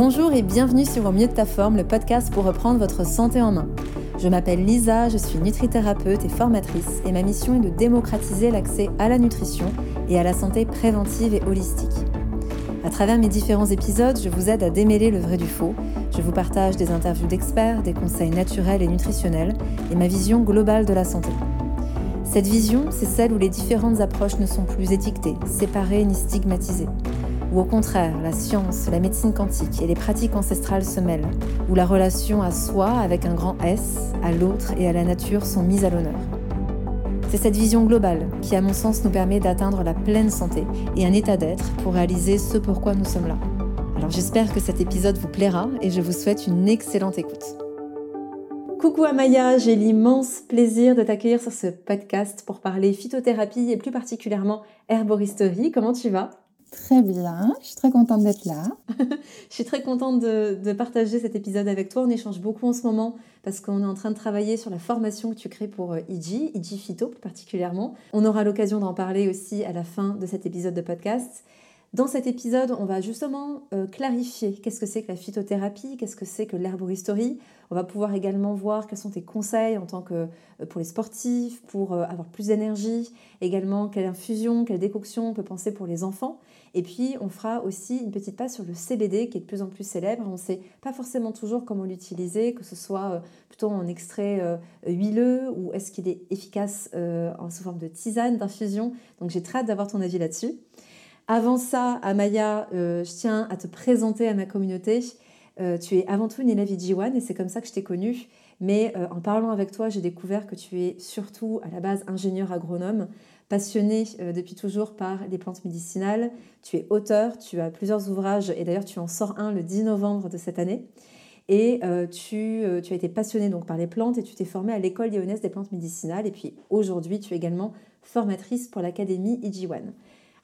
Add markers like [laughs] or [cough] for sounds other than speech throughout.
Bonjour et bienvenue sur Au mieux de ta forme, le podcast pour reprendre votre santé en main. Je m'appelle Lisa, je suis nutrithérapeute et formatrice et ma mission est de démocratiser l'accès à la nutrition et à la santé préventive et holistique. À travers mes différents épisodes, je vous aide à démêler le vrai du faux. Je vous partage des interviews d'experts, des conseils naturels et nutritionnels et ma vision globale de la santé. Cette vision, c'est celle où les différentes approches ne sont plus étiquetées, séparées ni stigmatisées où au contraire la science, la médecine quantique et les pratiques ancestrales se mêlent, où la relation à soi avec un grand S, à l'autre et à la nature sont mises à l'honneur. C'est cette vision globale qui, à mon sens, nous permet d'atteindre la pleine santé et un état d'être pour réaliser ce pourquoi nous sommes là. Alors j'espère que cet épisode vous plaira et je vous souhaite une excellente écoute. Coucou Amaya, j'ai l'immense plaisir de t'accueillir sur ce podcast pour parler phytothérapie et plus particulièrement herboristerie. Comment tu vas? Très bien, je suis très contente d'être là. [laughs] je suis très contente de, partager cet épisode avec toi. On échange beaucoup en ce moment parce qu'on est en train de travailler sur la formation que tu crées pour IG, IG Phyto plus particulièrement. On aura l'occasion d'en parler aussi à la fin de cet épisode de podcast. Dans cet épisode, on va justement euh, clarifier qu'est-ce que c'est que la phytothérapie, qu'est-ce que c'est que l'herboristerie. On va pouvoir également voir quels sont tes conseils en tant que euh, pour les sportifs, pour euh, avoir plus d'énergie, également quelle infusion, quelle décoction on peut penser pour les enfants. Et puis, on fera aussi une petite passe sur le CBD qui est de plus en plus célèbre. On ne sait pas forcément toujours comment l'utiliser, que ce soit plutôt en extrait huileux ou est-ce qu'il est efficace en sous forme de tisane, d'infusion. Donc, j'ai très hâte d'avoir ton avis là-dessus. Avant ça, Amaya, euh, je tiens à te présenter à ma communauté. Euh, tu es avant tout une élève IG1 et c'est comme ça que je t'ai connue. Mais euh, en parlant avec toi, j'ai découvert que tu es surtout à la base ingénieur agronome, passionné depuis toujours par les plantes médicinales. Tu es auteur, tu as plusieurs ouvrages et d'ailleurs tu en sors un le 10 novembre de cette année. Et tu, as été passionné donc par les plantes et tu t'es formée à l'école lyonnaise des plantes médicinales. Et puis aujourd'hui, tu es également formatrice pour l'académie IG1.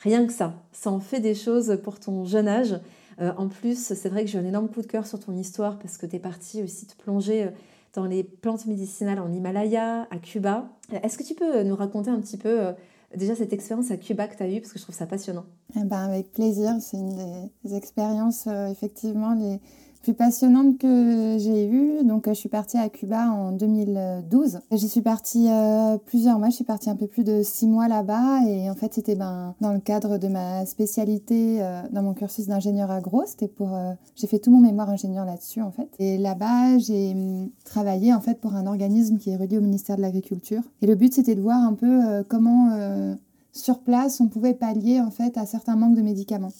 Rien que ça, ça en fait des choses pour ton jeune âge. Euh, en plus, c'est vrai que j'ai un énorme coup de cœur sur ton histoire parce que tu es partie aussi te plonger euh, dans les plantes médicinales en Himalaya, à Cuba. Euh, est-ce que tu peux nous raconter un petit peu déjà cette expérience à Cuba que tu as eue parce que je trouve ça passionnant? Eh ben, Avec plaisir, c'est une des expériences effectivement les plus passionnante que j'ai eue. Donc, je suis partie à Cuba en 2012. J'y suis partie euh, plusieurs mois. Je suis partie un peu plus de six mois là-bas. Et en fait, c'était ben, dans le cadre de ma spécialité euh, dans mon cursus d'ingénieur agro. C'était pour, euh, j'ai fait tout mon mémoire ingénieur là-dessus, en fait. Et là-bas, j'ai hum, travaillé, en fait, pour un organisme qui est relié au ministère de l'Agriculture. Et le but, c'était de voir un peu comment, sur place, on pouvait pallier, en fait, à certains manques de médicaments.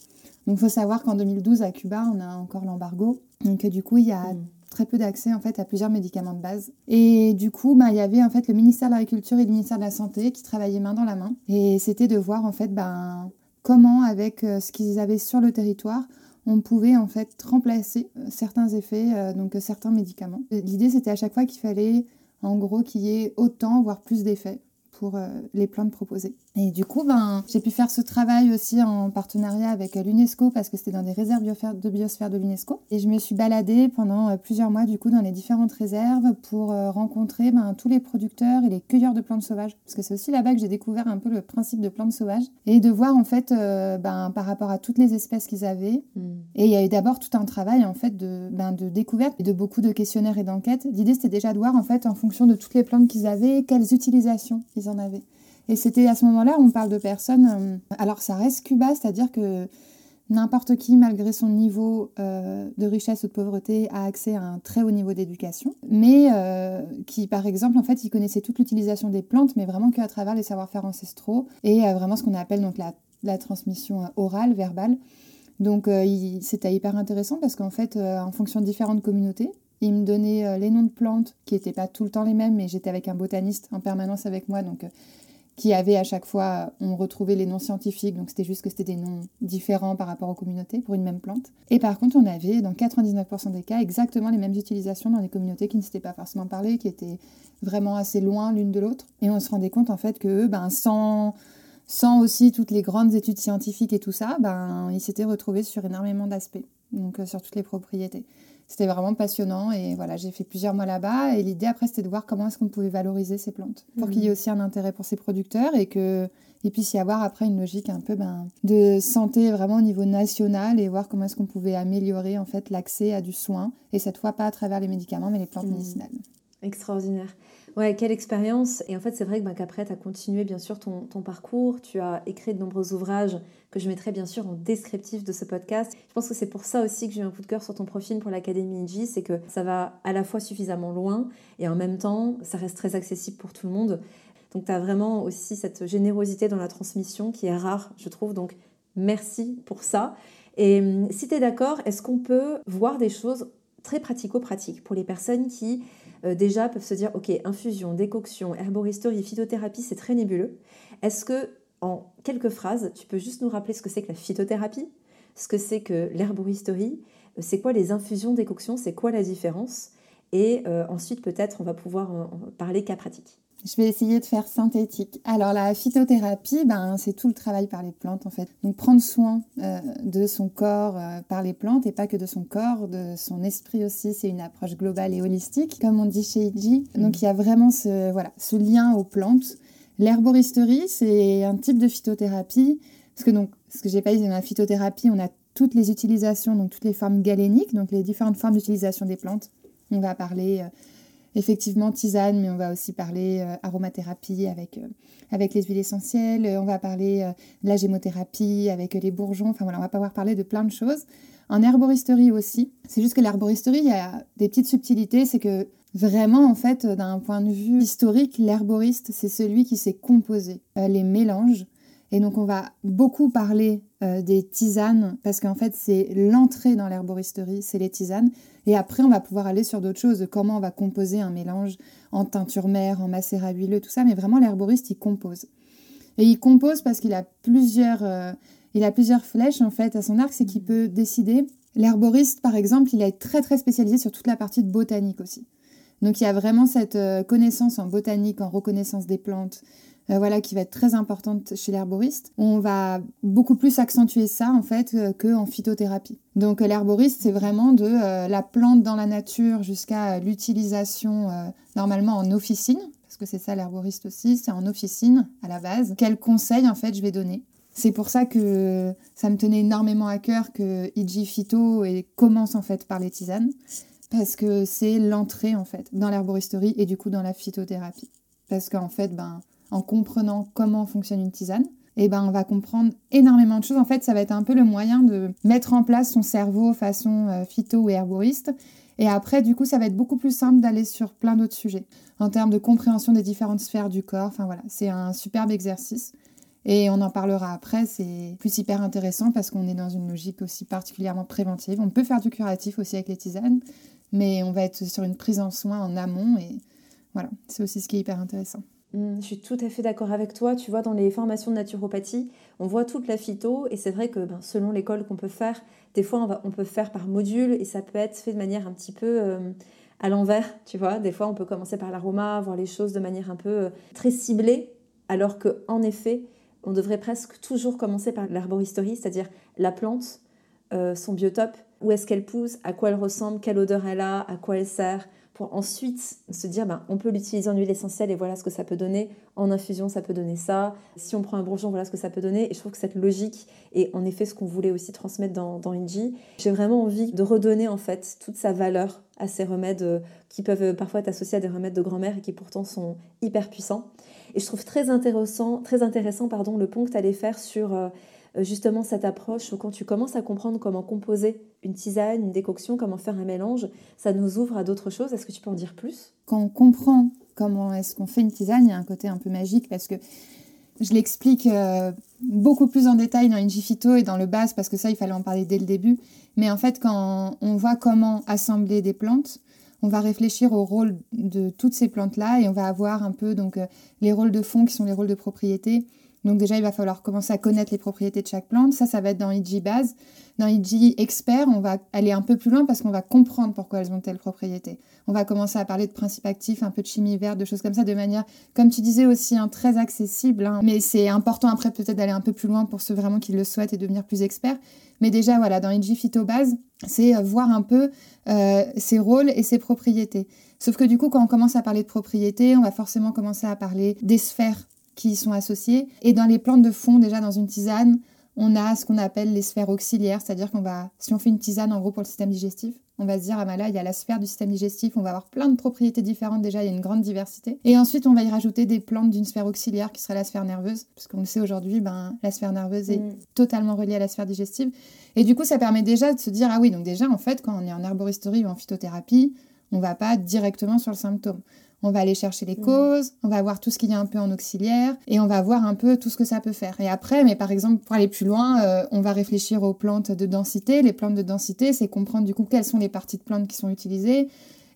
Donc, il faut savoir qu'en 2012, à Cuba, on a encore l'embargo. Donc, du coup, il y a mm. très peu d'accès en fait à plusieurs médicaments de base. Et du coup, bah, il y avait en fait le ministère de l'Agriculture et le ministère de la Santé qui travaillaient main dans la main. Et c'était de voir en fait ben, comment, avec euh, ce qu'ils avaient sur le territoire, on pouvait en fait remplacer euh, certains effets, euh, donc certains médicaments. L'idée, c'était à chaque fois qu'il fallait en gros qu'il y ait autant, voire plus d'effets pour les plantes proposées. Et du coup, ben, j'ai pu faire ce travail aussi en partenariat avec l'UNESCO parce que c'était dans des réserves de biosphère de l'UNESCO. Et je me suis baladée pendant euh, plusieurs mois du coup dans les différentes réserves pour euh, rencontrer ben, tous les producteurs et les cueilleurs de plantes sauvages. Parce que c'est aussi là-bas que j'ai découvert un peu le principe de plantes sauvages et de voir en fait euh, ben, par rapport à toutes les espèces qu'ils avaient. Hmm. Et il y a eu d'abord tout un travail en fait de, ben, de découverte et de beaucoup de questionnaires et d'enquêtes. L'idée c'était déjà de voir en fait en fonction de toutes les plantes qu'ils avaient, quelles utilisations ils en avaient. Et c'était à ce moment-là, on parle de personnes. Euh, alors, ça reste Cuba, c'est-à-dire que n'importe qui, malgré son niveau euh, de richesse ou de pauvreté, a accès à un très haut niveau d'éducation, mais euh, qui, par exemple, en fait, ils connaissaient toute l'utilisation des plantes, mais vraiment qu'à travers les savoir-faire ancestraux et vraiment ce qu'on appelle donc la transmission orale, verbale. Donc, c'était hyper intéressant parce qu'en fait, en fonction de différentes communautés, ils me donnaient les noms de plantes qui n'étaient pas tout le temps les mêmes, mais j'étais avec un botaniste en permanence avec moi, donc qui avait à chaque fois, on retrouvait les noms scientifiques, donc c'était juste que c'était des noms différents par rapport aux communautés pour une même plante. Et par contre, on avait dans 99% des cas exactement les mêmes utilisations dans les communautés qui ne s'étaient pas forcément parlé, qui étaient vraiment assez loin l'une de l'autre. Et on se rendait compte en fait que ben, sans, sans aussi toutes les grandes études scientifiques et tout ça, ben, ils s'étaient retrouvés sur énormément d'aspects. donc sur toutes les propriétés. C'était vraiment passionnant et voilà, j'ai fait plusieurs mois là-bas et l'idée après c'était de voir comment est-ce qu'on pouvait valoriser ces plantes pour qu'il y ait mhm. aussi un intérêt pour ces producteurs et que il puisse y avoir après une logique un peu ben, de santé vraiment au niveau national et voir comment est-ce qu'on pouvait améliorer en fait l'accès à du soin et cette fois pas à travers les médicaments mais les plantes mhm. médicinales. Extraordinaire. Ouais, quelle expérience. Et en fait, c'est vrai que ben, qu'après, tu as continué bien sûr ton, ton, parcours, tu as écrit de nombreux ouvrages que je mettrai bien sûr en descriptif de ce podcast. Je pense que c'est pour ça aussi que j'ai eu un coup de cœur sur ton profil pour l'Académie IJ, c'est que ça va à la fois suffisamment loin et en même temps, ça reste très accessible pour tout le monde. Donc, tu as vraiment aussi cette générosité dans la transmission qui est rare, je trouve. Donc, merci pour ça. Et si tu es d'accord, est-ce qu'on peut voir des choses très pratico-pratiques pour les personnes qui euh, déjà peuvent se dire, ok, infusion, décoction, herboristerie, phytothérapie, c'est très nébuleux. Est-ce que, en quelques phrases, tu peux juste nous rappeler ce que c'est que la phytothérapie, ce que c'est que l'herboristerie, c'est quoi les infusions, décoctions, c'est quoi la différence? Et euh, ensuite, peut-être, on va pouvoir en parler cas pratique. Je vais essayer de faire synthétique. Alors la phytothérapie, ben, c'est tout le travail par les plantes en fait. Donc prendre soin euh, de son corps euh, par les plantes et pas que de son corps, de son esprit aussi. C'est une approche globale et holistique, comme on dit chez Iji. Mm. Donc il y a vraiment ce, voilà, ce lien aux plantes. L'herboristerie, c'est un type de phytothérapie. Parce que donc, ce que j'ai pas dit, dans la phytothérapie, on a toutes les utilisations, donc toutes les formes galéniques, donc les différentes formes d'utilisation des plantes. On va parler euh, effectivement tisane, mais on va aussi parler euh, aromathérapie avec, euh, avec les huiles essentielles, on va parler euh, la gémothérapie avec les bourgeons, enfin voilà, on va pouvoir parler de plein de choses. En herboristerie aussi, c'est juste que l'herboristerie, il y a des petites subtilités, c'est que vraiment, en fait, d'un point de vue historique, l'herboriste, c'est celui qui sait composer les mélanges. Et donc, on va beaucoup parler des tisanes, parce qu'en fait, c'est l'entrée dans l'herboristerie, c'est les tisanes. Et après, on va pouvoir aller sur d'autres choses, comment on va composer un mélange en teinture mère, en macérat huileux, tout ça. Mais vraiment, l'herboriste, il compose. Et il compose parce qu'il a plusieurs, euh, il a plusieurs flèches en fait à son arc, c'est qu'il peut décider. L'herboriste, par exemple, il est très très spécialisé sur toute la partie de botanique aussi. Donc il y a vraiment cette euh, connaissance en botanique, en reconnaissance des plantes, euh, voilà, qui va être très importante chez l'herboriste. On va beaucoup plus accentuer ça en fait euh, qu'en phytothérapie. Donc euh, l'herboriste, c'est vraiment de la plante dans la nature jusqu'à l'utilisation normalement en officine, parce que c'est ça l'herboriste aussi, c'est en officine à la base. Quels conseils en fait je vais donner? C'est pour ça que ça me tenait énormément à cœur que IG Phyto commence en fait par les tisanes, parce que c'est l'entrée en fait dans l'herboristerie et du coup dans la phytothérapie. Parce qu'en fait, ben, en comprenant comment fonctionne une tisane, eh ben on va comprendre énormément de choses. En fait, ça va être un peu le moyen de mettre en place son cerveau façon euh, phyto ou herboriste. Et après, du coup, ça va être beaucoup plus simple d'aller sur plein d'autres sujets en termes de compréhension des différentes sphères du corps. Enfin voilà, c'est un superbe exercice. Et on en parlera après, c'est plus hyper intéressant parce qu'on est dans une logique aussi particulièrement préventive. On peut faire du curatif aussi avec les tisanes, mais on va être sur une prise en soin en amont et voilà, c'est aussi ce qui est hyper intéressant. Mm, je suis tout à fait d'accord avec toi. Tu vois, dans les formations de naturopathie, on voit toute la phyto et c'est vrai que ben, selon l'école qu'on peut faire, des fois on, peut faire par module et ça peut être fait de manière un petit peu euh, à l'envers. Tu vois, des fois on peut commencer par l'aroma, voir les choses de manière un peu euh, très ciblée, alors qu'en effet, on devrait presque toujours commencer par l'herboristerie, c'est-à-dire la plante, euh, son biotope, où est-ce qu'elle pousse, à quoi elle ressemble, quelle odeur elle a, à quoi elle sert? Pour ensuite se dire ben, on peut l'utiliser en huile essentielle et voilà ce que ça peut donner. En infusion, ça peut donner ça. Si on prend un bourgeon, voilà ce que ça peut donner. Et je trouve que cette logique est en effet ce qu'on voulait aussi transmettre dans, dans. J'ai vraiment envie de redonner en fait toute sa valeur à ces remèdes euh, qui peuvent parfois être associés à des remèdes de grand-mère et qui pourtant sont hyper puissants. Et je trouve très intéressant, très intéressant pardon, le pont que tu allais faire sur euh, euh, justement cette approche quand tu commences à comprendre comment composer une tisane, une décoction, comment faire un mélange, ça nous ouvre à d'autres choses. Est-ce que tu peux en dire plus? Quand on comprend comment est-ce qu'on fait une tisane, il y a un côté un peu magique parce que je l'explique euh, beaucoup plus en détail dans Ingifito et dans le base parce que ça, il fallait en parler dès le début. Mais en fait, quand on voit comment assembler des plantes, on va réfléchir au rôle de toutes ces plantes-là et on va avoir un peu donc euh, les rôles de fond qui sont les rôles de propriété, Donc déjà, il va falloir commencer à connaître les propriétés de chaque plante. Ça, ça va être dans IG Base. Dans IG Expert, on va aller un peu plus loin parce qu'on va comprendre pourquoi elles ont telle propriété. On va commencer à parler de principes actifs, un peu de chimie verte, de choses comme ça, de manière, comme tu disais aussi, hein, très accessible. Hein. Mais c'est important après peut-être d'aller un peu plus loin pour ceux vraiment qui le souhaitent et devenir plus experts. Mais déjà, voilà, dans IG Phytobase, c'est euh, voir un peu euh, ses rôles et ses propriétés. Sauf que du coup, quand on commence à parler de propriétés, on va forcément commencer à parler des sphères qui y sont associées. Et dans les plantes de fond, déjà dans une tisane, on a ce qu'on appelle les sphères auxiliaires, c'est-à-dire qu'on va, si on fait une tisane en gros pour le système digestif, on va se dire, ah ben là, il y a la sphère du système digestif, on va avoir plein de propriétés différentes déjà, il y a une grande diversité. Et ensuite, on va y rajouter des plantes d'une sphère auxiliaire qui serait la sphère nerveuse, parce qu'on le sait aujourd'hui, ben, la sphère nerveuse est mm. totalement reliée à la sphère digestive. Et du coup, ça permet déjà de se dire, ah oui, donc déjà, en fait, quand on est en herboristerie ou en phytothérapie, on va pas directement sur le symptôme. On va aller chercher les mm. causes, on va voir tout ce qu'il y a un peu en auxiliaire et on va voir un peu tout ce que ça peut faire. Et après, mais par exemple, pour aller plus loin, euh, on va réfléchir aux plantes de densité. Les plantes de densité, c'est comprendre du coup quelles sont les parties de plantes qui sont utilisées.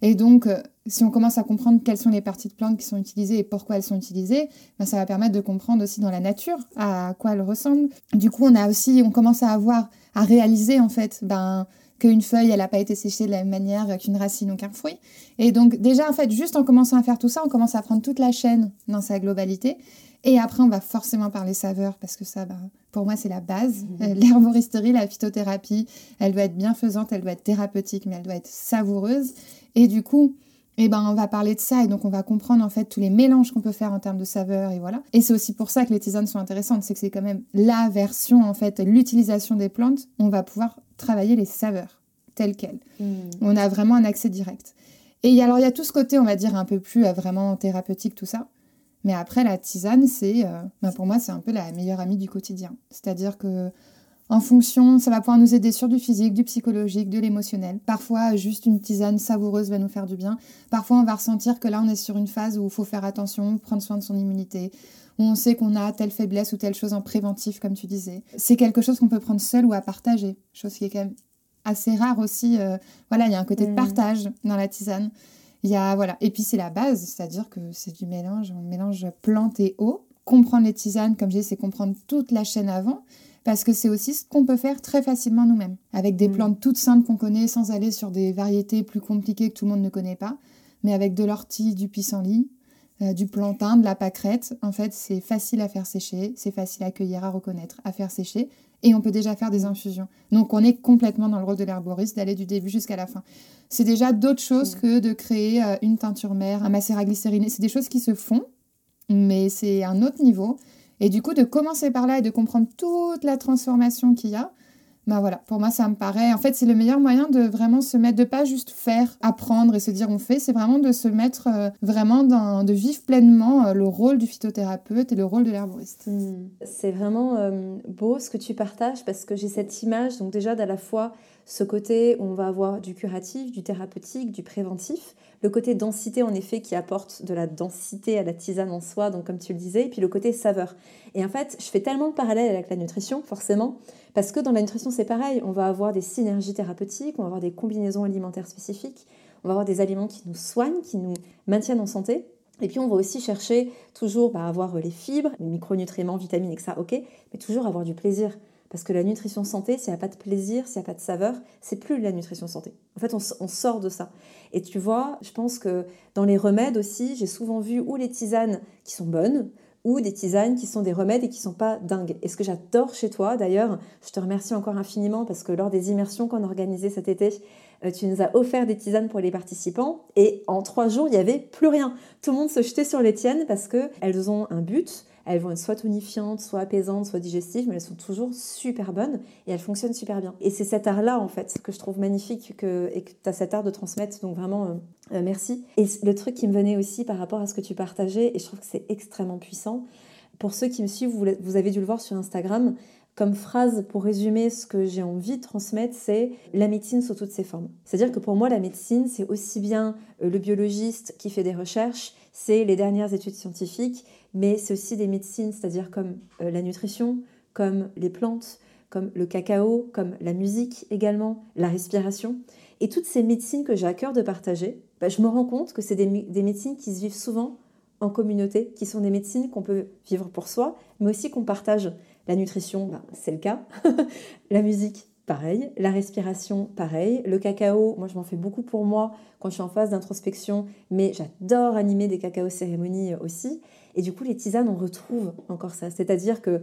Et donc, euh, si on commence à comprendre quelles sont les parties de plantes qui sont utilisées et pourquoi elles sont utilisées, ben, ça va permettre de comprendre aussi dans la nature à quoi elles ressemblent. Du coup, on a aussi, on commence à avoir, à réaliser en fait, ben, qu'une feuille, elle n'a pas été séchée de la même manière qu'une racine ou qu'un fruit. Et donc déjà, en fait, juste en commençant à faire tout ça, on commence à prendre toute la chaîne dans sa globalité. Et après, on va forcément parler saveur, parce que ça, bah, pour moi, c'est la base. Mmh. Euh, l'herboristerie, la phytothérapie, elle doit être bienfaisante, elle doit être thérapeutique, mais elle doit être savoureuse. Et du coup, eh ben, on va parler de ça et donc on va comprendre en fait tous les mélanges qu'on peut faire en termes de saveur et voilà. Et c'est aussi pour ça que les tisanes sont intéressantes, c'est que c'est quand même la version en fait, l'utilisation des plantes, on va pouvoir travailler les saveurs telles quelles. Hmm. On a vraiment un accès direct. Et alors il y a tout ce côté, on va dire un peu plus euh, vraiment thérapeutique tout ça. Mais après la tisane, c'est euh, ben, pour moi c'est un peu la meilleure amie du quotidien. C'est-à-dire que en fonction, ça va pouvoir nous aider sur du physique, du psychologique, de l'émotionnel. Parfois, juste une tisane savoureuse va nous faire du bien. Parfois, on va ressentir que là, on est sur une phase où il faut faire attention, prendre soin de son immunité, où on sait qu'on a telle faiblesse ou telle chose en préventif, comme tu disais. C'est quelque chose qu'on peut prendre seul ou à partager, chose qui est quand même assez rare aussi. Euh, voilà, il y a un côté de mm. partage dans la tisane. Il y a, voilà. Et puis, c'est la base, c'est-à-dire que c'est du mélange, on mélange plante et eau. Comprendre les tisanes, comme je dis, c'est comprendre toute la chaîne avant parce que c'est aussi ce qu'on peut faire très facilement nous-mêmes, avec des mm. plantes toutes simples qu'on connaît, sans aller sur des variétés plus compliquées que tout le monde ne connaît pas, mais avec de l'ortie, du pissenlit, euh, du plantain, de la pâquerette. En fait, c'est facile à faire sécher, c'est facile à cueillir, à reconnaître, à faire sécher, et on peut déjà faire des infusions. Donc on est complètement dans le rôle de l'herboriste, d'aller du début jusqu'à la fin. C'est déjà d'autres choses mm. que de créer euh, une teinture mère, un macérat glycériné. C'est des choses qui se font, mais c'est un autre niveau. Et du coup, de commencer par là et de comprendre toute la transformation qu'il y a, ben voilà, pour moi, ça me paraît. En fait, c'est le meilleur moyen de vraiment se mettre, de pas juste faire, apprendre et se dire on fait, c'est vraiment de se mettre euh, vraiment dans, de vivre pleinement euh, le rôle du phytothérapeute et le rôle de l'herboriste. Hmm. C'est vraiment euh, beau ce que tu partages parce que j'ai cette image, donc déjà d'à la fois ce côté où on va avoir du curatif, du thérapeutique, du préventif, le côté densité, en effet, qui apporte de la densité à la tisane en soi, donc comme tu le disais, et puis le côté saveur. Et en fait, je fais tellement de parallèles avec la nutrition, forcément, parce que dans la nutrition, c'est pareil. On va avoir des synergies thérapeutiques, on va avoir des combinaisons alimentaires spécifiques, on va avoir des aliments qui nous soignent, qui nous maintiennent en santé. Et puis on va aussi chercher toujours à bah, avoir les fibres, les micronutriments, vitamines, et ça, ok, mais toujours avoir du plaisir. Parce que la nutrition santé, s'il n'y a pas de plaisir, s'il n'y a pas de saveur, c'est plus la nutrition santé. En fait, on, sort de ça. Et tu vois, je pense que dans les remèdes aussi, j'ai souvent vu ou les tisanes qui sont bonnes, ou des tisanes qui sont des remèdes et qui sont pas dingues. Et ce que j'adore chez toi, d'ailleurs, je te remercie encore infiniment parce que lors des immersions qu'on a organisées cet été, euh, tu nous as offert des tisanes pour les participants et en trois jours, il n'y avait plus rien. Tout le monde se jetait sur les tiennes parce qu'elles ont un but, elles vont être soit tonifiantes, soit apaisantes, soit digestives, mais elles sont toujours super bonnes et elles fonctionnent super bien. Et c'est cet art-là, en fait, que je trouve magnifique que, et que tu as cet art de transmettre. Donc vraiment, euh, euh, merci. Et le truc qui me venait aussi par rapport à ce que tu partageais, et je trouve que c'est extrêmement puissant, pour ceux qui me suivent, vous, avez dû le voir sur Instagram, comme phrase pour résumer ce que j'ai envie de transmettre, c'est la médecine sous toutes ses formes. C'est-à-dire que pour moi, la médecine, c'est aussi bien euh, le biologiste qui fait des recherches, c'est les dernières études scientifiques, mais c'est aussi des médecines, c'est-à-dire comme euh, la nutrition, comme les plantes, comme le cacao, comme la musique également, la respiration. Et toutes ces médecines que j'ai à cœur de partager, bah, je me rends compte que c'est des, médecines qui se vivent souvent en communauté, qui sont des médecines qu'on peut vivre pour soi, mais aussi qu'on partage. La nutrition, bah, c'est le cas. [laughs] la musique, pareil. La respiration, pareil. Le cacao, moi je m'en fais beaucoup pour moi quand je suis en phase d'introspection, mais j'adore animer des cacao cérémonies aussi. Et du coup, les tisanes, on retrouve encore ça. C'est-à-dire que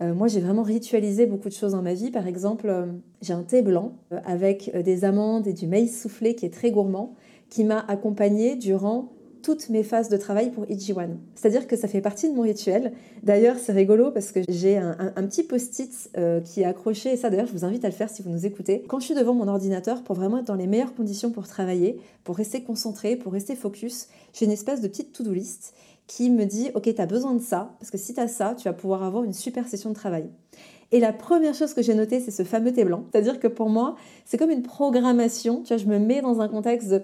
euh, moi, j'ai vraiment ritualisé beaucoup de choses dans ma vie. Par exemple, euh, j'ai un thé blanc euh, avec des amandes et du maïs soufflé qui est très gourmand, qui m'a accompagné durant toutes mes phases de travail pour Ijiwan. C'est-à-dire que ça fait partie de mon rituel. D'ailleurs, c'est rigolo parce que j'ai un, petit post-it qui est accroché, et ça d'ailleurs, je vous invite à le faire si vous nous écoutez. Quand je suis devant mon ordinateur, pour vraiment être dans les meilleures conditions pour travailler, pour rester concentré, pour rester focus, j'ai une espèce de petite to-do list qui me dit, OK, tu as besoin de ça, parce que si tu as ça, tu vas pouvoir avoir une super session de travail. Et la première chose que j'ai notée, c'est ce fameux thé blanc. C'est-à-dire que pour moi, c'est comme une programmation. Tu vois, je me mets dans un contexte de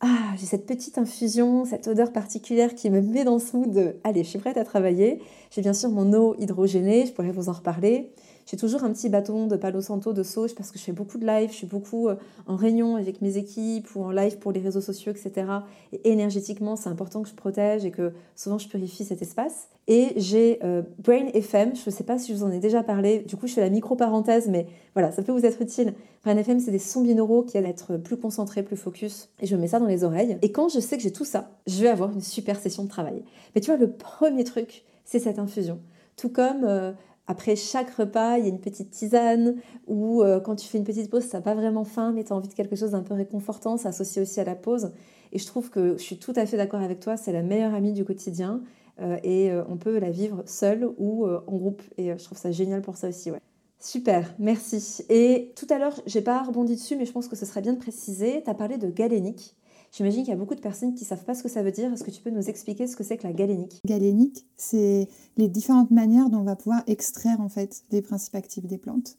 ah, j'ai cette petite infusion, cette odeur particulière qui me met dans ce mood de allez, je suis prête à travailler. J'ai bien sûr mon eau hydrogénée, je pourrais vous en reparler. J'ai toujours un petit bâton de Palo Santo de sauge parce que je fais beaucoup de live, je suis beaucoup euh, en réunion avec mes équipes ou en live pour les réseaux sociaux, etc. Et énergétiquement, c'est important que je protège et que souvent je purifie cet espace. Et j'ai euh, Brain FM, je ne sais pas si je vous en ai déjà parlé, du coup je fais la micro-parenthèse, mais voilà, ça peut vous être utile. Brain FM, c'est des sons binauraux qui aident à être plus concentrés, plus focus, et je mets ça dans les oreilles. Et quand je sais que j'ai tout ça, je vais avoir une super session de travail. Mais tu vois, le premier truc, c'est cette infusion. Tout comme euh, après chaque repas, il y a une petite tisane, ou euh, quand tu fais une petite pause, ça pas vraiment faim, mais tu as envie de quelque chose d'un peu réconfortant, ça associe aussi à la pause. Et je trouve que je suis tout à fait d'accord avec toi, c'est la meilleure amie du quotidien, euh, et euh, on peut la vivre seule ou en groupe. Et je trouve ça génial pour ça aussi. Ouais. Super, merci. Et tout à l'heure, j'ai pas rebondi dessus, mais je pense que ce serait bien de préciser, tu as parlé de galénique. J'imagine qu'il y a beaucoup de personnes qui ne savent pas ce que ça veut dire. Est-ce que tu peux nous expliquer ce que c'est que la galénique? Galénique, c'est les différentes manières dont on va pouvoir extraire en fait des principes actifs des plantes.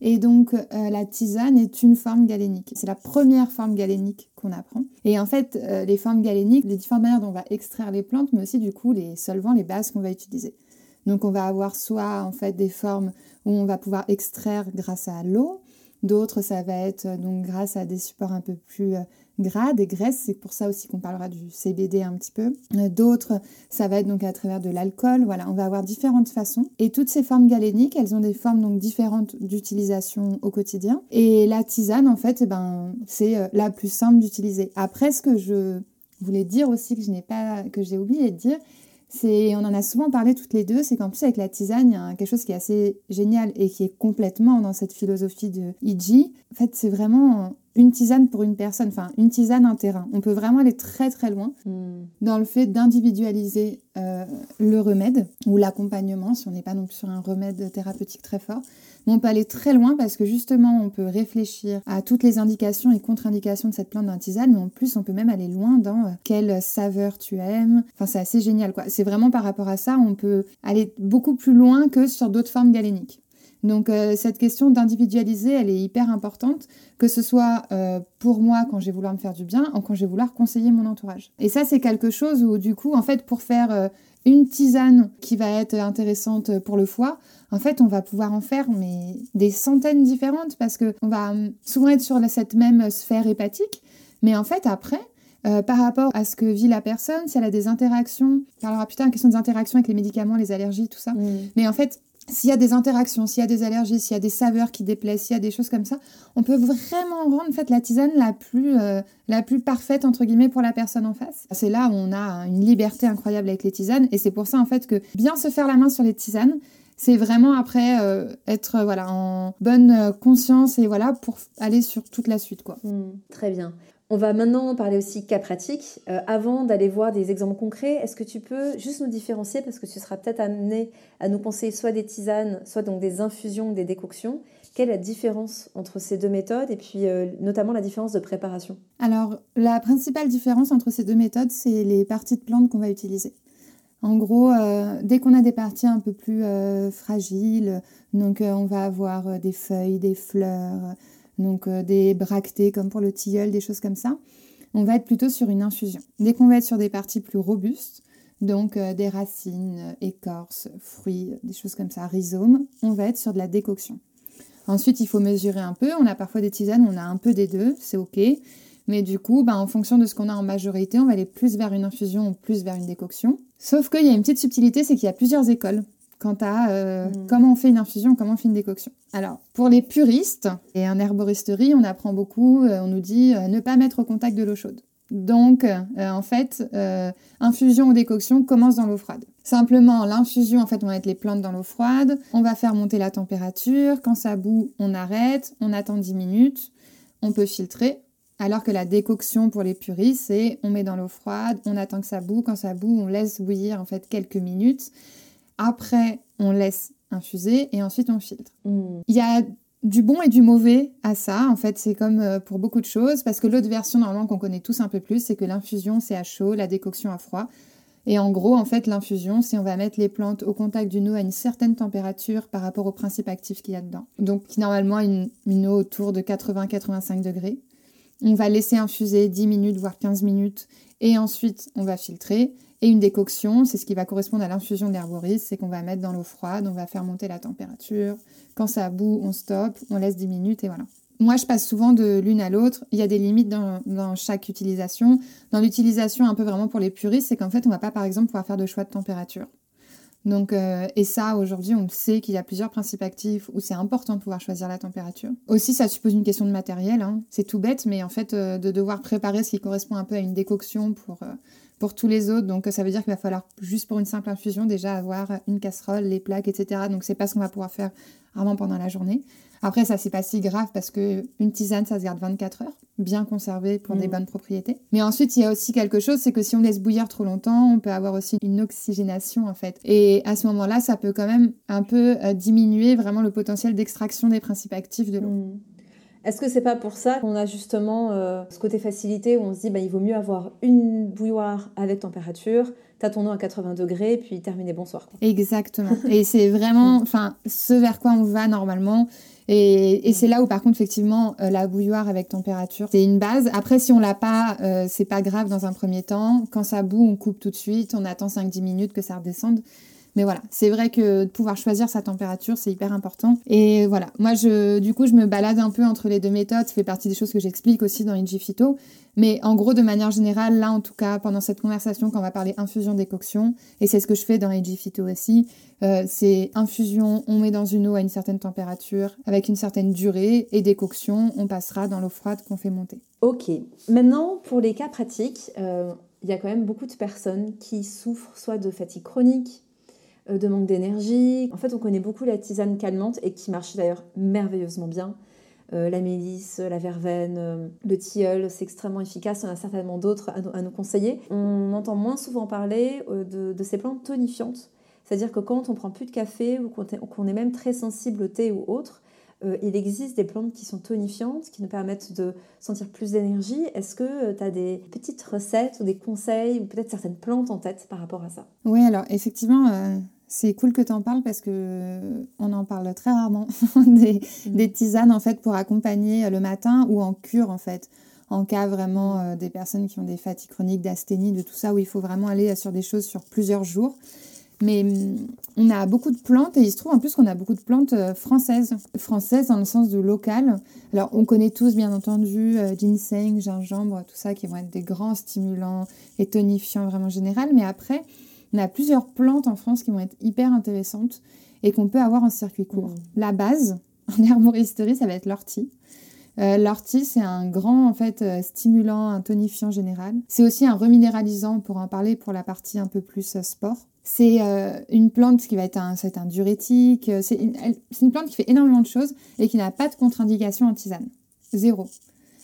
Et donc euh, la tisane est une forme galénique. C'est la première forme galénique qu'on apprend. Et en fait, euh, les formes galéniques, les différentes manières dont on va extraire les plantes, mais aussi du coup les solvants, les bases qu'on va utiliser. Donc on va avoir soit en fait des formes où on va pouvoir extraire grâce à l'eau, d'autres ça va être euh, donc grâce à des supports un peu plus gras, des graisses, c'est pour ça aussi qu'on parlera du CBD un petit peu. Euh, d'autres, ça va être donc à travers de l'alcool. On va avoir différentes façons. Et toutes ces formes galéniques, elles ont des formes donc différentes d'utilisation au quotidien. Et la tisane, en fait, eh ben, c'est euh, la plus simple d'utiliser. Après, ce que je voulais dire aussi que je n'ai pas, que j'ai oublié de dire, on en a souvent parlé toutes les deux, c'est qu'en plus avec la tisane, il y a quelque chose qui est assez génial et qui est complètement dans cette philosophie de Iji. En fait, c'est vraiment une tisane pour une personne, enfin une tisane, un terrain. On peut vraiment aller très très loin hmm. dans le fait d'individualiser euh, le remède ou l'accompagnement, si on n'est pas non plus sur un remède thérapeutique très fort. Mais on peut aller très loin parce que justement, on peut réfléchir à toutes les indications et contre-indications de cette plante d'un tisane, mais en plus, on peut même aller loin dans euh, quelle saveur tu aimes. Enfin, c'est assez génial, quoi. C'est vraiment par rapport à ça, on peut aller beaucoup plus loin que sur d'autres formes galéniques. Donc euh, cette question d'individualiser, elle est hyper importante, que ce soit euh, pour moi quand j'ai voulu me faire du bien, ou quand j'ai voulu conseiller mon entourage. Et ça, c'est quelque chose où du coup, en fait, pour faire euh, une tisane qui va être intéressante pour le foie, en fait, on va pouvoir en faire mais des centaines différentes parce que on va souvent être sur cette même sphère hépatique, mais en fait après. par rapport à ce que vit la personne, si elle a des interactions, on parlera plus tard, une question des interactions avec les médicaments, les allergies, tout ça. Mmh. Mais en fait, s'il y a des interactions, s'il y a des allergies, s'il y a des saveurs qui déplaisent, s'il y a des choses comme ça, on peut vraiment rendre en la tisane la plus euh, la plus parfaite entre guillemets pour la personne en face. C'est là où on a une liberté incroyable avec les tisanes et c'est pour ça en fait que bien se faire la main sur les tisanes, c'est vraiment après euh, être voilà en bonne conscience et voilà pour aller sur toute la suite quoi. Mmh, très bien. On va maintenant parler aussi cas pratique. Euh, avant d'aller voir des exemples concrets, est-ce que tu peux juste nous différencier parce que tu seras peut-être amené à nous conseiller soit des tisanes, soit donc des infusions, des décoctions. Quelle est la différence entre ces deux méthodes et puis euh, notamment la différence de préparation? Alors la principale différence entre ces deux méthodes, c'est les parties de plantes qu'on va utiliser. En gros, euh, dès qu'on a des parties un peu plus fragiles, donc on va avoir des feuilles, des fleurs, donc euh, des bractées comme pour le tilleul, des choses comme ça. On va être plutôt sur une infusion. Dès qu'on va être sur des parties plus robustes, donc euh, des racines, écorces, fruits, des choses comme ça, rhizomes, on va être sur de la décoction. Ensuite, il faut mesurer un peu. On a parfois des tisanes, on a un peu des deux, c'est ok. Mais du coup, ben, en fonction de ce qu'on a en majorité, on va aller plus vers une infusion ou plus vers une décoction. Sauf qu'il y a une petite subtilité, c'est qu'il y a plusieurs écoles quant à euh, mm. comment on fait une infusion, comment on fait une décoction. Alors, pour les puristes et en herboristerie, on apprend beaucoup, euh, on nous dit euh, ne pas mettre au contact de l'eau chaude. Donc, en fait, infusion ou décoction commence dans l'eau froide. Simplement, l'infusion, en fait, on va mettre les plantes dans l'eau froide, on va faire monter la température, quand ça bout, on arrête, on attend 10 minutes, on peut filtrer, alors que la décoction pour les puristes, c'est on met dans l'eau froide, on attend que ça boue, quand ça bout, on laisse bouillir en fait quelques minutes. Après, on laisse infuser et ensuite on filtre. Hmm. Il y a du bon et du mauvais à ça. En fait, c'est comme euh, pour beaucoup de choses, parce que l'autre version, normalement, qu'on connaît tous un peu plus, c'est que l'infusion, c'est à chaud, la décoction à froid. Et en gros, en fait, l'infusion, c'est on va mettre les plantes au contact d'une eau à une certaine température par rapport au principe actif qu'il y a dedans. Donc, normalement, une, une eau autour de 80-85 degrés. On va laisser infuser 10 minutes, voire 15 minutes, et ensuite, on va filtrer. Et une décoction, c'est ce qui va correspondre à l'infusion d'herboris, c'est qu'on va mettre dans l'eau froide, on va faire monter la température. Quand ça bout, on stoppe, on laisse 10 minutes et voilà. Moi, je passe souvent de l'une à l'autre. Il y a des limites dans, chaque utilisation. Dans l'utilisation un peu vraiment pour les puristes, c'est qu'en fait, on va pas, par exemple, pouvoir faire de choix de température. Donc, euh, et ça, aujourd'hui, on sait qu'il y a plusieurs principes actifs où c'est important de pouvoir choisir la température. Aussi, ça suppose une question de matériel. Hein. C'est tout bête, mais en fait, euh, de devoir préparer ce qui correspond un peu à une décoction pour euh, pour tous les autres. Donc ça veut dire qu'il va falloir juste pour une simple infusion déjà avoir une casserole, les plaques, etc. Donc c'est pas ce qu'on va pouvoir faire vraiment pendant la journée. Après ça c'est pas si grave parce que une tisane ça se garde 24 heures, bien conservé pour des mm. bonnes propriétés. Mais ensuite il y a aussi quelque chose, c'est que si on laisse bouillir trop longtemps, on peut avoir aussi une oxygénation en fait. Et à ce moment-là ça peut quand même un peu euh, diminuer vraiment le potentiel d'extraction des principes actifs de l'eau. Mm. Est-ce que c'est pas pour ça qu'on a justement euh, ce côté facilité où on se dit bah, il vaut mieux avoir une bouilloire avec température, t'as ton eau à 80 degrés, puis terminer bonsoir. Exactement. et c'est vraiment [laughs] enfin ce vers quoi on va normalement. Et, c'est là où par contre effectivement euh, la bouilloire avec température c'est une base. Après si on l'a pas, euh, c'est pas grave dans un premier temps. Quand ça bout, on coupe tout de suite, on attend 5-10 minutes que ça redescende. Mais voilà, c'est vrai que de pouvoir choisir sa température, c'est hyper important. Et voilà, moi, je, du coup, je me balade un peu entre les deux méthodes. Ça fait partie des choses que j'explique aussi dans Phyto. Mais en gros, de manière générale, là, en tout cas, pendant cette conversation, quand on va parler infusion-décoction, et c'est ce que je fais dans Phyto aussi, euh, c'est infusion, on met dans une eau à une certaine température, avec une certaine durée, et décoction, on passera dans l'eau froide qu'on fait monter. Ok. Maintenant, pour les cas pratiques, euh, il y a quand même beaucoup de personnes qui souffrent soit de fatigue chronique, de manque d'énergie. En fait, on connaît beaucoup la tisane calmante et qui marche d'ailleurs merveilleusement bien. Euh, la mélisse, la verveine, euh, le tilleul, c'est extrêmement efficace. En a certainement d'autres à, nous conseiller. On entend moins souvent parler de, ces plantes tonifiantes. C'est-à-dire que quand on prend plus de café ou qu'on est même très sensible au thé ou autre, il existe des plantes qui sont tonifiantes, qui nous permettent de sentir plus d'énergie. Est-ce que tu as des petites recettes ou des conseils ou peut-être certaines plantes en tête par rapport à ça? Oui, alors effectivement, c'est cool que tu en parles parce que on en parle très rarement [laughs] des, mm. des, tisanes en fait pour accompagner le matin ou en cure en fait en cas vraiment euh, des personnes qui ont des fatigues chroniques, d'asthénie, de tout ça où il faut vraiment aller sur des choses sur plusieurs jours. Mais mm, on a beaucoup de plantes et il se trouve en plus qu'on a beaucoup de plantes euh, françaises. Françaises dans le sens de local. Alors on connaît tous bien entendu euh, ginseng, gingembre, tout ça qui vont être des grands stimulants et tonifiants vraiment général. Mais après, on a plusieurs plantes en France qui vont être hyper intéressantes et qu'on peut avoir en circuit court. Mmh. La base, [laughs] en herboristerie, ça va être l'ortie. Euh, l'ortie, c'est un grand en fait euh, stimulant, un tonifiant général. C'est aussi un reminéralisant pour en parler pour la partie un peu plus euh, sport. C'est une plante qui va être un, un diurétique. C'est une, une, plante qui fait énormément de choses et qui n'a pas de contre-indication en tisane. Zéro.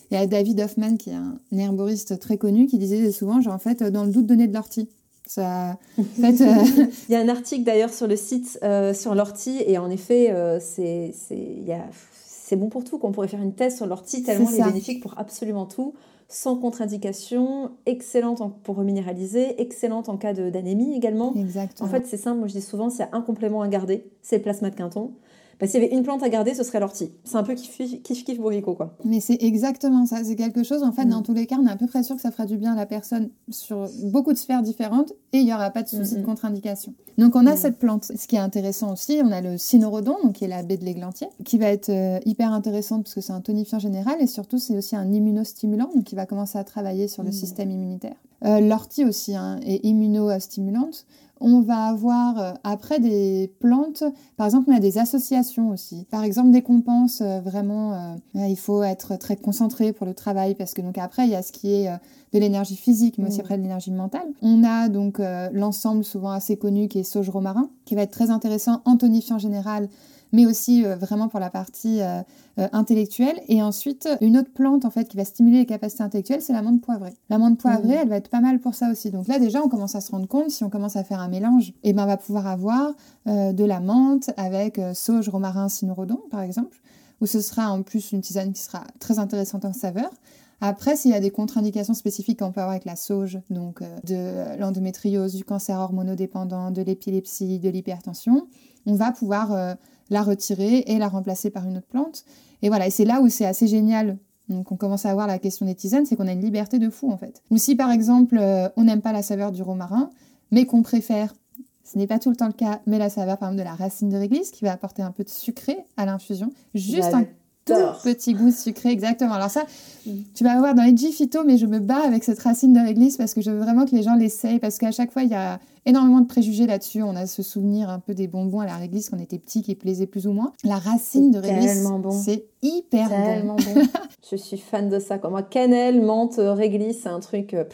Il y a David Hoffman qui est un herboriste très connu qui disait souvent, genre en fait, dans le doute, donner de l'ortie. Ça, [laughs] fait, euh, Il y a un article d'ailleurs sur le site euh, sur l'ortie et en effet, euh, c'est c'est bon pour tout. Qu'on pourrait faire une thèse sur l'ortie tellement elle est bénéfique pour absolument tout, sans contre-indication, excellente pour reminéraliser, excellente en cas d'anémie également. Exactement. En fait, c'est simple. Moi, je dis souvent, s'il y a un complément à garder, c'est le plasma de Quinton. Bah, s'il y avait une plante à garder, ce serait l'ortie. C'est un peu kiff kiff, kiff bourricot, quoi. Mais c'est exactement ça. C'est quelque chose, en fait, dans mm. tous les cas, on est à peu près sûr que ça fera du bien à la personne sur beaucoup de sphères différentes et il n'y aura pas de souci de contre-indication. Donc, on a cette plante. Ce qui est intéressant aussi, on a le cynorhodon, donc qui est la baie de l'églantier, qui va être euh, hyper intéressante parce que c'est un tonifiant général et surtout, c'est aussi un immunostimulant, donc qui va commencer à travailler sur le mm. système immunitaire. Euh, l'ortie aussi hein, est immunostimulante. On va avoir euh, après des plantes, par exemple, on a des associations aussi. Par exemple, dès qu'on pense euh, vraiment, il faut être très concentré pour le travail parce que donc après, il y a ce qui est de l'énergie physique, mais aussi mm. après de l'énergie mentale. On a donc l'ensemble souvent assez connu qui est sauge romarin, qui va être très intéressant en tonifiant général mais aussi euh, vraiment pour la partie euh, euh, intellectuelle. Et ensuite, une autre plante en fait qui va stimuler les capacités intellectuelles, c'est l'amande poivrée. L'amande poivrée, mmh. elle va être pas mal pour ça aussi. Donc là, déjà, on commence à se rendre compte, si on commence à faire un mélange, et eh ben, on va pouvoir avoir de la menthe avec sauge, romarin, cynorhodon, par exemple, où ce sera en plus une tisane qui sera très intéressante en saveur. Après, s'il y a des contre-indications spécifiques qu'on peut avoir avec la sauge, donc de l'endométriose, du cancer hormonodépendant, de l'épilepsie, de l'hypertension, on va pouvoir la retirer et la remplacer par une autre plante. Et voilà, et c'est là où c'est assez génial. Donc on commence à avoir la question des tisanes, c'est qu'on a une liberté de fou en fait. Ou si par exemple euh, on n'aime pas la saveur du romarin, mais qu'on préfère, ce n'est pas tout le temps le cas, mais la saveur par exemple de la racine de réglisse qui va apporter un peu de sucré à l'infusion, juste un petit goût sucré, exactement. Alors ça, mm. tu vas voir dans les Phyto, mais je me bats avec cette racine de réglisse parce que je veux vraiment que les gens l'essayent, parce qu'à chaque fois, il y a énormément de préjugés là-dessus. On a ce souvenir un peu des bonbons à la réglisse quand on était petit qui plaisaient plus ou moins. La racine de réglisse, c'est hyper bon. [laughs] je suis fan de ça. Comme moi, cannelle, menthe, réglisse, c'est un truc... Euh,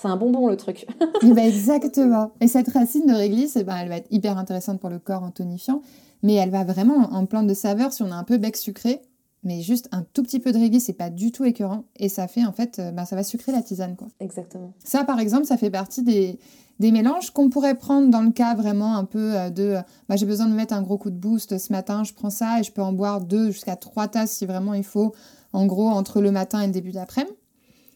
c'est un bonbon le truc. [laughs] et bah exactement. Et cette racine de réglisse, eh ben, elle va être hyper intéressante pour le corps en tonifiant, mais elle va vraiment en plante de saveur si on a un peu bec sucré mais juste un tout petit peu de réglisse, c'est pas du tout écœurant et ça fait en fait, euh, bah, ça va sucrer la tisane quoi. Exactement. Ça par exemple, ça fait partie des, des mélanges qu'on pourrait prendre dans le cas vraiment un peu euh, de bah, j'ai besoin de mettre un gros coup de boost ce matin, je prends ça et je peux en boire deux jusqu'à trois tasses si vraiment il faut, en gros entre le matin et le début d'après-midi.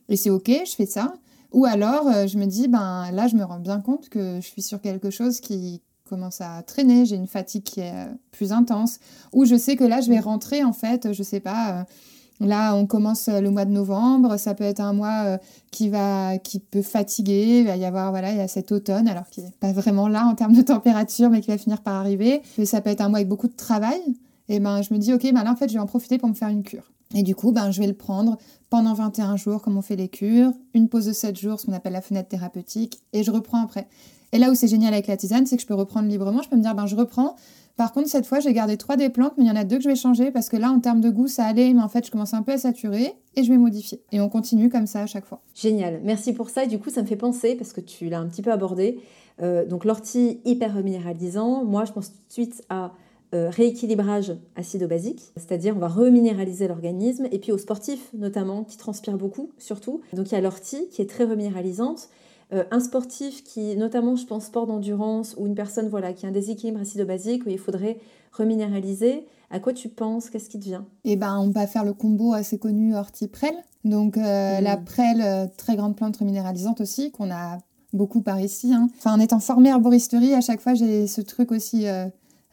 Et c'est ok, je fais ça. Ou alors euh, je me dis ben là je me rends bien compte que je suis sur quelque chose qui commence à traîner, j'ai une fatigue qui est euh, plus intense, ou je sais que là, je vais rentrer, en fait, je sais pas, euh, là, on commence euh, le mois de novembre, ça peut être un mois qui va, qui peut fatiguer, il va y avoir, voilà, il y a cet automne, alors qu'il n'est pas vraiment là en termes de température, mais qui va finir par arriver, et ça peut être un mois avec beaucoup de travail, et ben, je me dis, ok, ben là, en fait, je vais en profiter pour me faire une cure. Et du coup, ben, je vais le prendre pendant 21 jours, comme on fait les cures, une pause de 7 jours, ce qu'on appelle la fenêtre thérapeutique, et je reprends après. Et là où c'est génial avec la tisane, c'est que je peux reprendre librement. Je peux me dire, ben, je reprends. Par contre, cette fois, j'ai gardé trois des plantes, mais il y en a deux que je vais changer parce que là, en termes de goût, ça allait, mais en fait, je commence un peu à saturer et je vais modifier. Et on continue comme ça à chaque fois. Génial. Merci pour ça. Et du coup, ça me fait penser, parce que tu l'as un petit peu abordé, euh, donc l'ortie hyper reminéralisant. Moi, je pense tout de suite à euh, rééquilibrage acido-basique, c'est-à-dire on va reminéraliser l'organisme, et puis aux sportifs notamment, qui transpirent beaucoup surtout. Donc il y a l'ortie qui est très reminéralisante, euh, un sportif qui, notamment je pense sport d'endurance, ou une personne voilà, qui a un déséquilibre acido-basique, où il faudrait reminéraliser, à quoi tu penses? Qu'est-ce qui te vient? Eh ben, on va faire le combo assez connu ortie-prêle. Donc euh, mm. la prêle, très grande plante reminéralisante aussi, qu'on a beaucoup par ici. Hein. Enfin, en étant formée arboristerie, à chaque fois j'ai ce truc aussi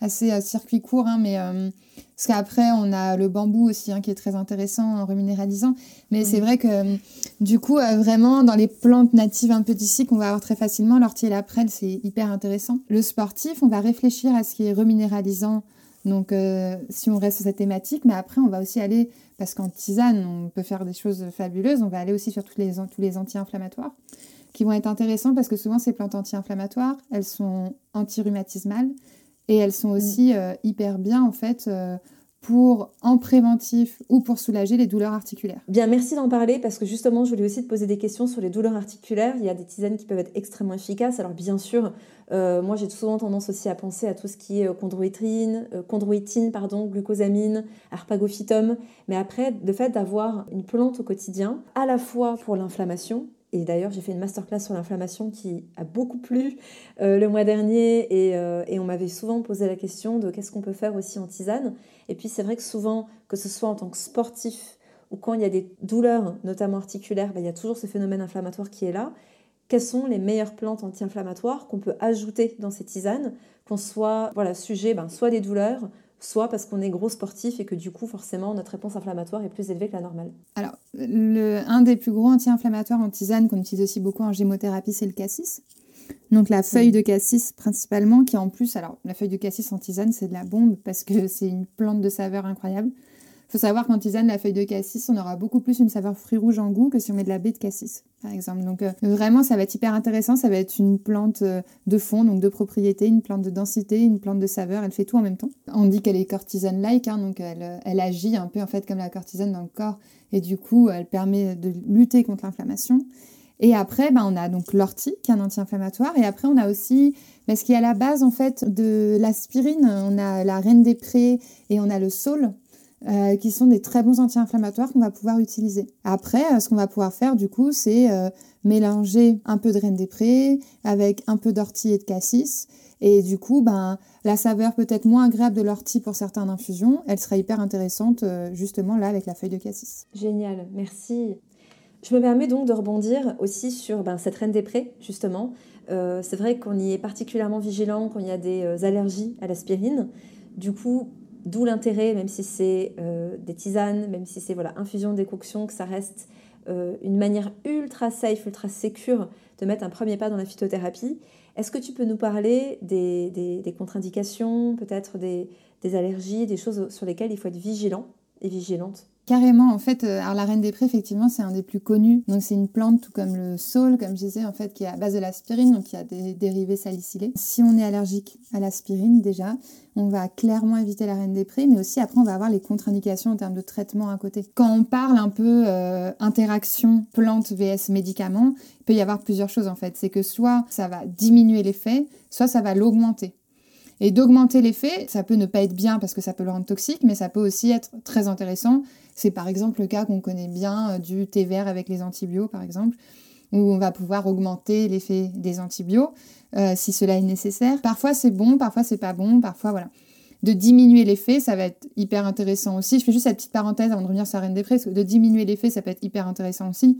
assez à circuit court, hein, mais euh, parce qu'après on a le bambou aussi hein, qui est très intéressant en reminéralisant. Mais c'est vrai que euh, du coup euh, vraiment dans les plantes natives un peu d'ici qu'on va avoir très facilement, l'ortie et la prêle c'est hyper intéressant. Le sportif, on va réfléchir à ce qui est reminéralisant. Donc si on reste sur cette thématique, mais après on va aussi aller parce qu'en tisane on peut faire des choses fabuleuses. On va aller aussi sur tous les tous les anti-inflammatoires qui vont être intéressants parce que souvent ces plantes anti-inflammatoires, elles sont anti-rhumatismales et elles sont aussi euh, hyper bien en fait euh, pour en préventif ou pour soulager les douleurs articulaires. Bien, merci d'en parler parce que justement, je voulais aussi te poser des questions sur les douleurs articulaires. Il y a des tisanes qui peuvent être extrêmement efficaces. Alors bien sûr, euh, moi j'ai souvent tendance aussi à penser à tout ce qui est chondroïtine, chondroïtine, pardon, glucosamine, arpagophytum. Mais après, le fait d'avoir une plante au quotidien, à la fois pour l'inflammation, et d'ailleurs, j'ai fait une masterclass sur l'inflammation qui a beaucoup plu euh, le mois dernier euh, et, on m'avait souvent posé la question de qu'est-ce qu'on peut faire aussi en tisane. Et puis c'est vrai que souvent, que ce soit en tant que sportif ou quand il y a des douleurs, notamment articulaires, bah, il y a toujours ce phénomène inflammatoire qui est là. Quelles sont les meilleures plantes anti-inflammatoires qu'on peut ajouter dans ces tisanes, qu'on soit voilà, sujet ben, soit des douleurs, soit parce qu'on est gros sportif et que du coup, forcément, notre réponse inflammatoire est plus élevée que la normale Alors, le, un des plus gros anti-inflammatoires en tisane qu'on utilise aussi beaucoup en gémothérapie, c'est le cassis. Donc la feuille de cassis principalement, qui en plus, alors la feuille de cassis en tisane, c'est de la bombe parce que [laughs] c'est une plante de saveur incroyable. Faut savoir qu'en tisane, la feuille de cassis, on aura beaucoup plus une saveur fruit rouge en goût que si on met de la baie de cassis, par exemple. Donc euh, vraiment, ça va être hyper intéressant. Ça va être une plante euh, de fond, donc de propriété, une plante de densité, une plante de saveur. Elle fait tout en même temps. On dit qu'elle est cortisone-like, hein, donc elle, euh, elle agit un peu en fait comme la cortisone dans le corps. Et du coup, elle permet de lutter contre l'inflammation. Et après, ben, on a donc l'ortie, qui est un anti-inflammatoire. Et après, on a aussi, ben, ce qui est à la base, en fait, de l'aspirine, on a la reine des prés et on a le saule. Euh, qui sont des très bons anti-inflammatoires qu'on va pouvoir utiliser. Après, euh, ce qu'on va pouvoir faire du coup, c'est euh, mélanger un peu de reine des prés avec un peu d'ortie et de cassis. Et du coup, ben, la saveur peut être moins agréable de l'ortie pour certaines infusions. Elle sera hyper intéressante justement là avec la feuille de cassis. Génial, merci. Je me permets donc de rebondir aussi sur ben, cette reine des prés, justement. c'est vrai qu'on y est particulièrement vigilant quand il y a des allergies à l'aspirine. Du coup, D'où l'intérêt, même si c'est euh, des tisanes, même si c'est voilà, infusion, décoction, que ça reste euh, une manière ultra safe, ultra sécure de mettre un premier pas dans la phytothérapie. Est-ce que tu peux nous parler des, contre-indications, peut-être des, des allergies, des choses sur lesquelles il faut être vigilant et vigilante? Carrément, en fait, euh, alors la reine des prés, effectivement, c'est un des plus connus. Donc c'est une plante tout comme le saule, comme je disais, en fait, qui est à base de l'aspirine, donc y a des dérivés salicylés. Si on est allergique à l'aspirine, déjà, on va clairement éviter la reine des prés, mais aussi après, on va avoir les contre-indications en termes de traitement à côté. Quand on parle un peu euh, interaction plante vs médicament, il peut y avoir plusieurs choses en fait. C'est que soit ça va diminuer l'effet, soit ça va l'augmenter. Et d'augmenter l'effet, ça peut ne pas être bien parce que ça peut le rendre toxique, mais ça peut aussi être très intéressant. C'est par exemple le cas qu'on connaît bien euh, du thé vert avec les antibiotiques, par exemple, où on va pouvoir augmenter l'effet des antibiotiques euh, si cela est nécessaire. Parfois c'est bon, parfois c'est pas bon, parfois voilà. De diminuer l'effet, ça va être hyper intéressant aussi. Je fais juste cette petite parenthèse avant de revenir sur la reine des prés, de diminuer l'effet, ça peut être hyper intéressant aussi.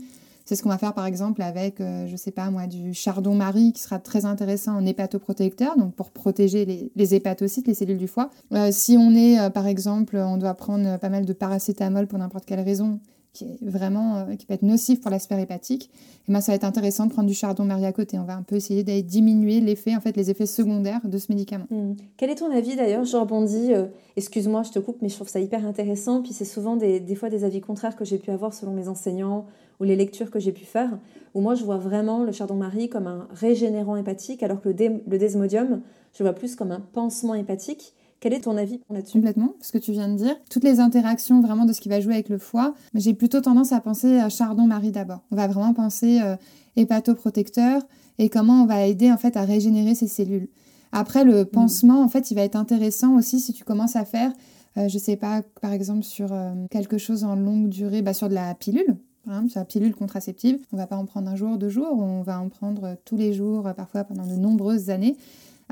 C'est ce qu'on va faire par exemple avec, euh, je sais pas moi, du chardon-marie qui sera très intéressant en hépatoprotecteur, donc pour protéger les, hépatocytes, les cellules du foie. Euh, si on est, euh, par exemple, on doit prendre pas mal de paracétamol pour n'importe quelle raison, qui est vraiment qui peut être nocif pour l'aspect hépatique, et eh ben ça va être intéressant de prendre du chardon-marie à côté. On va un peu essayer d'aller diminuer l'effet, en fait, les effets secondaires de ce médicament. Hmm. Quel est ton avis d'ailleurs Je rebondis, excuse-moi, je te coupe, mais je trouve ça hyper intéressant. Puis c'est souvent des, fois des avis contraires que j'ai pu avoir selon mes enseignants ou les lectures que j'ai pu faire, où moi je vois vraiment le chardon-marie comme un régénérant hépatique, alors que le, le desmodium, je vois plus comme un pansement hépatique. Quel est ton avis là-dessus? Complètement, ce que tu viens de dire. Toutes les interactions vraiment de ce qui va jouer avec le foie, j'ai plutôt tendance à penser à chardon-marie d'abord. On va vraiment penser euh, hépatoprotecteur et comment on va aider en fait à régénérer ces cellules. Après, le mm. pansement, en fait, il va être intéressant aussi si tu commences à faire, je euh, je sais pas, par exemple sur euh, quelque chose en longue durée, bah, sur de la pilule, par exemple, sur la pilule contraceptive, on ne va pas en prendre un jour, deux jours, on va en prendre tous les jours, parfois pendant de nombreuses années.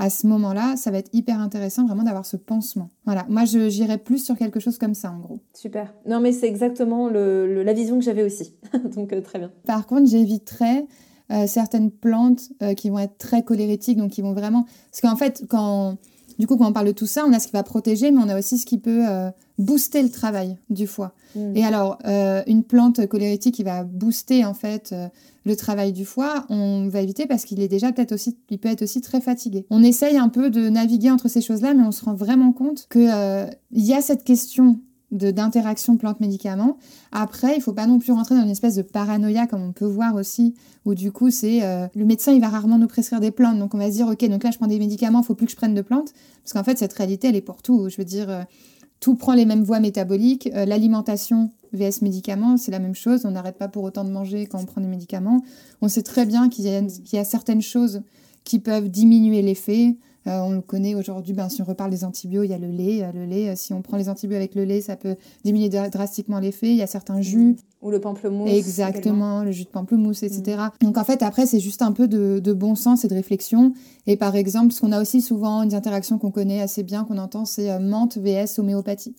À ce moment-là, ça va être hyper intéressant vraiment d'avoir ce pansement. Voilà, moi j'irais plus sur quelque chose comme ça en gros. Super. Non mais c'est exactement la vision que j'avais aussi. [laughs] donc euh, très bien. Par contre, j'éviterais euh, certaines plantes euh, qui vont être très cholérétiques, donc qui vont vraiment... Parce qu'en fait, quand du coup, quand on parle de tout ça, on a ce qui va protéger, mais on a aussi ce qui peut euh, booster le travail du foie. Mm. Et alors, euh, une plante cholérétique qui va booster en fait euh, le travail du foie, on va éviter parce qu'il est déjà peut-être aussi, il peut être aussi très fatigué. On essaye un peu de naviguer entre ces choses-là, mais on se rend vraiment compte que il y a cette question d'interaction plante-médicament. Après, il faut pas non plus rentrer dans une espèce de paranoïa comme on peut voir aussi, où du coup c'est euh, le médecin il va rarement nous prescrire des plantes, donc on va se dire ok donc là je prends des médicaments, faut plus que je prenne de plantes, parce qu'en fait cette réalité elle est pour tout. Je veux dire euh, tout prend les mêmes voies métaboliques, euh, l'alimentation vs médicaments c'est la même chose, on n'arrête pas pour autant de manger quand on prend des médicaments. On sait très bien qu'il y, y, a certaines choses qui peuvent diminuer l'effet. Euh, on le connaît aujourd'hui, ben, si on reparle des antibiotiques, il y a le lait. Euh, le lait, euh, si on prend les antibiotiques avec le lait, ça peut diminuer drastiquement l'effet. Il y a certains jus. Ou le pamplemousse. Exactement, le jus de pamplemousse, etc. Mm. Donc en fait, après, c'est juste un peu de, bon sens et de réflexion. Et par exemple, ce qu'on a aussi souvent, une interaction qu'on connaît assez bien, qu'on entend, c'est menthe vs homéopathie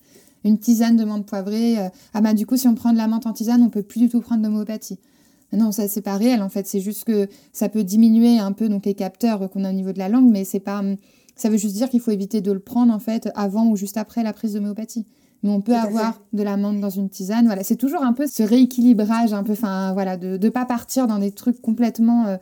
une tisane de menthe poivrée. ah ben du coup, si on prend de la menthe en tisane, on peut plus du tout prendre d'homéopathie. Non, ça c'est pas réel en fait. C'est juste que ça peut diminuer un peu donc les capteurs qu'on a au niveau de la langue, mais c'est pas Ça veut juste dire qu'il faut éviter de le prendre en fait avant ou juste après la prise d'homéopathie. Mais on peut avoir de la menthe dans une tisane. Voilà, c'est toujours un peu ce rééquilibrage, un peu, enfin voilà, de ne pas partir dans des trucs complètement euh,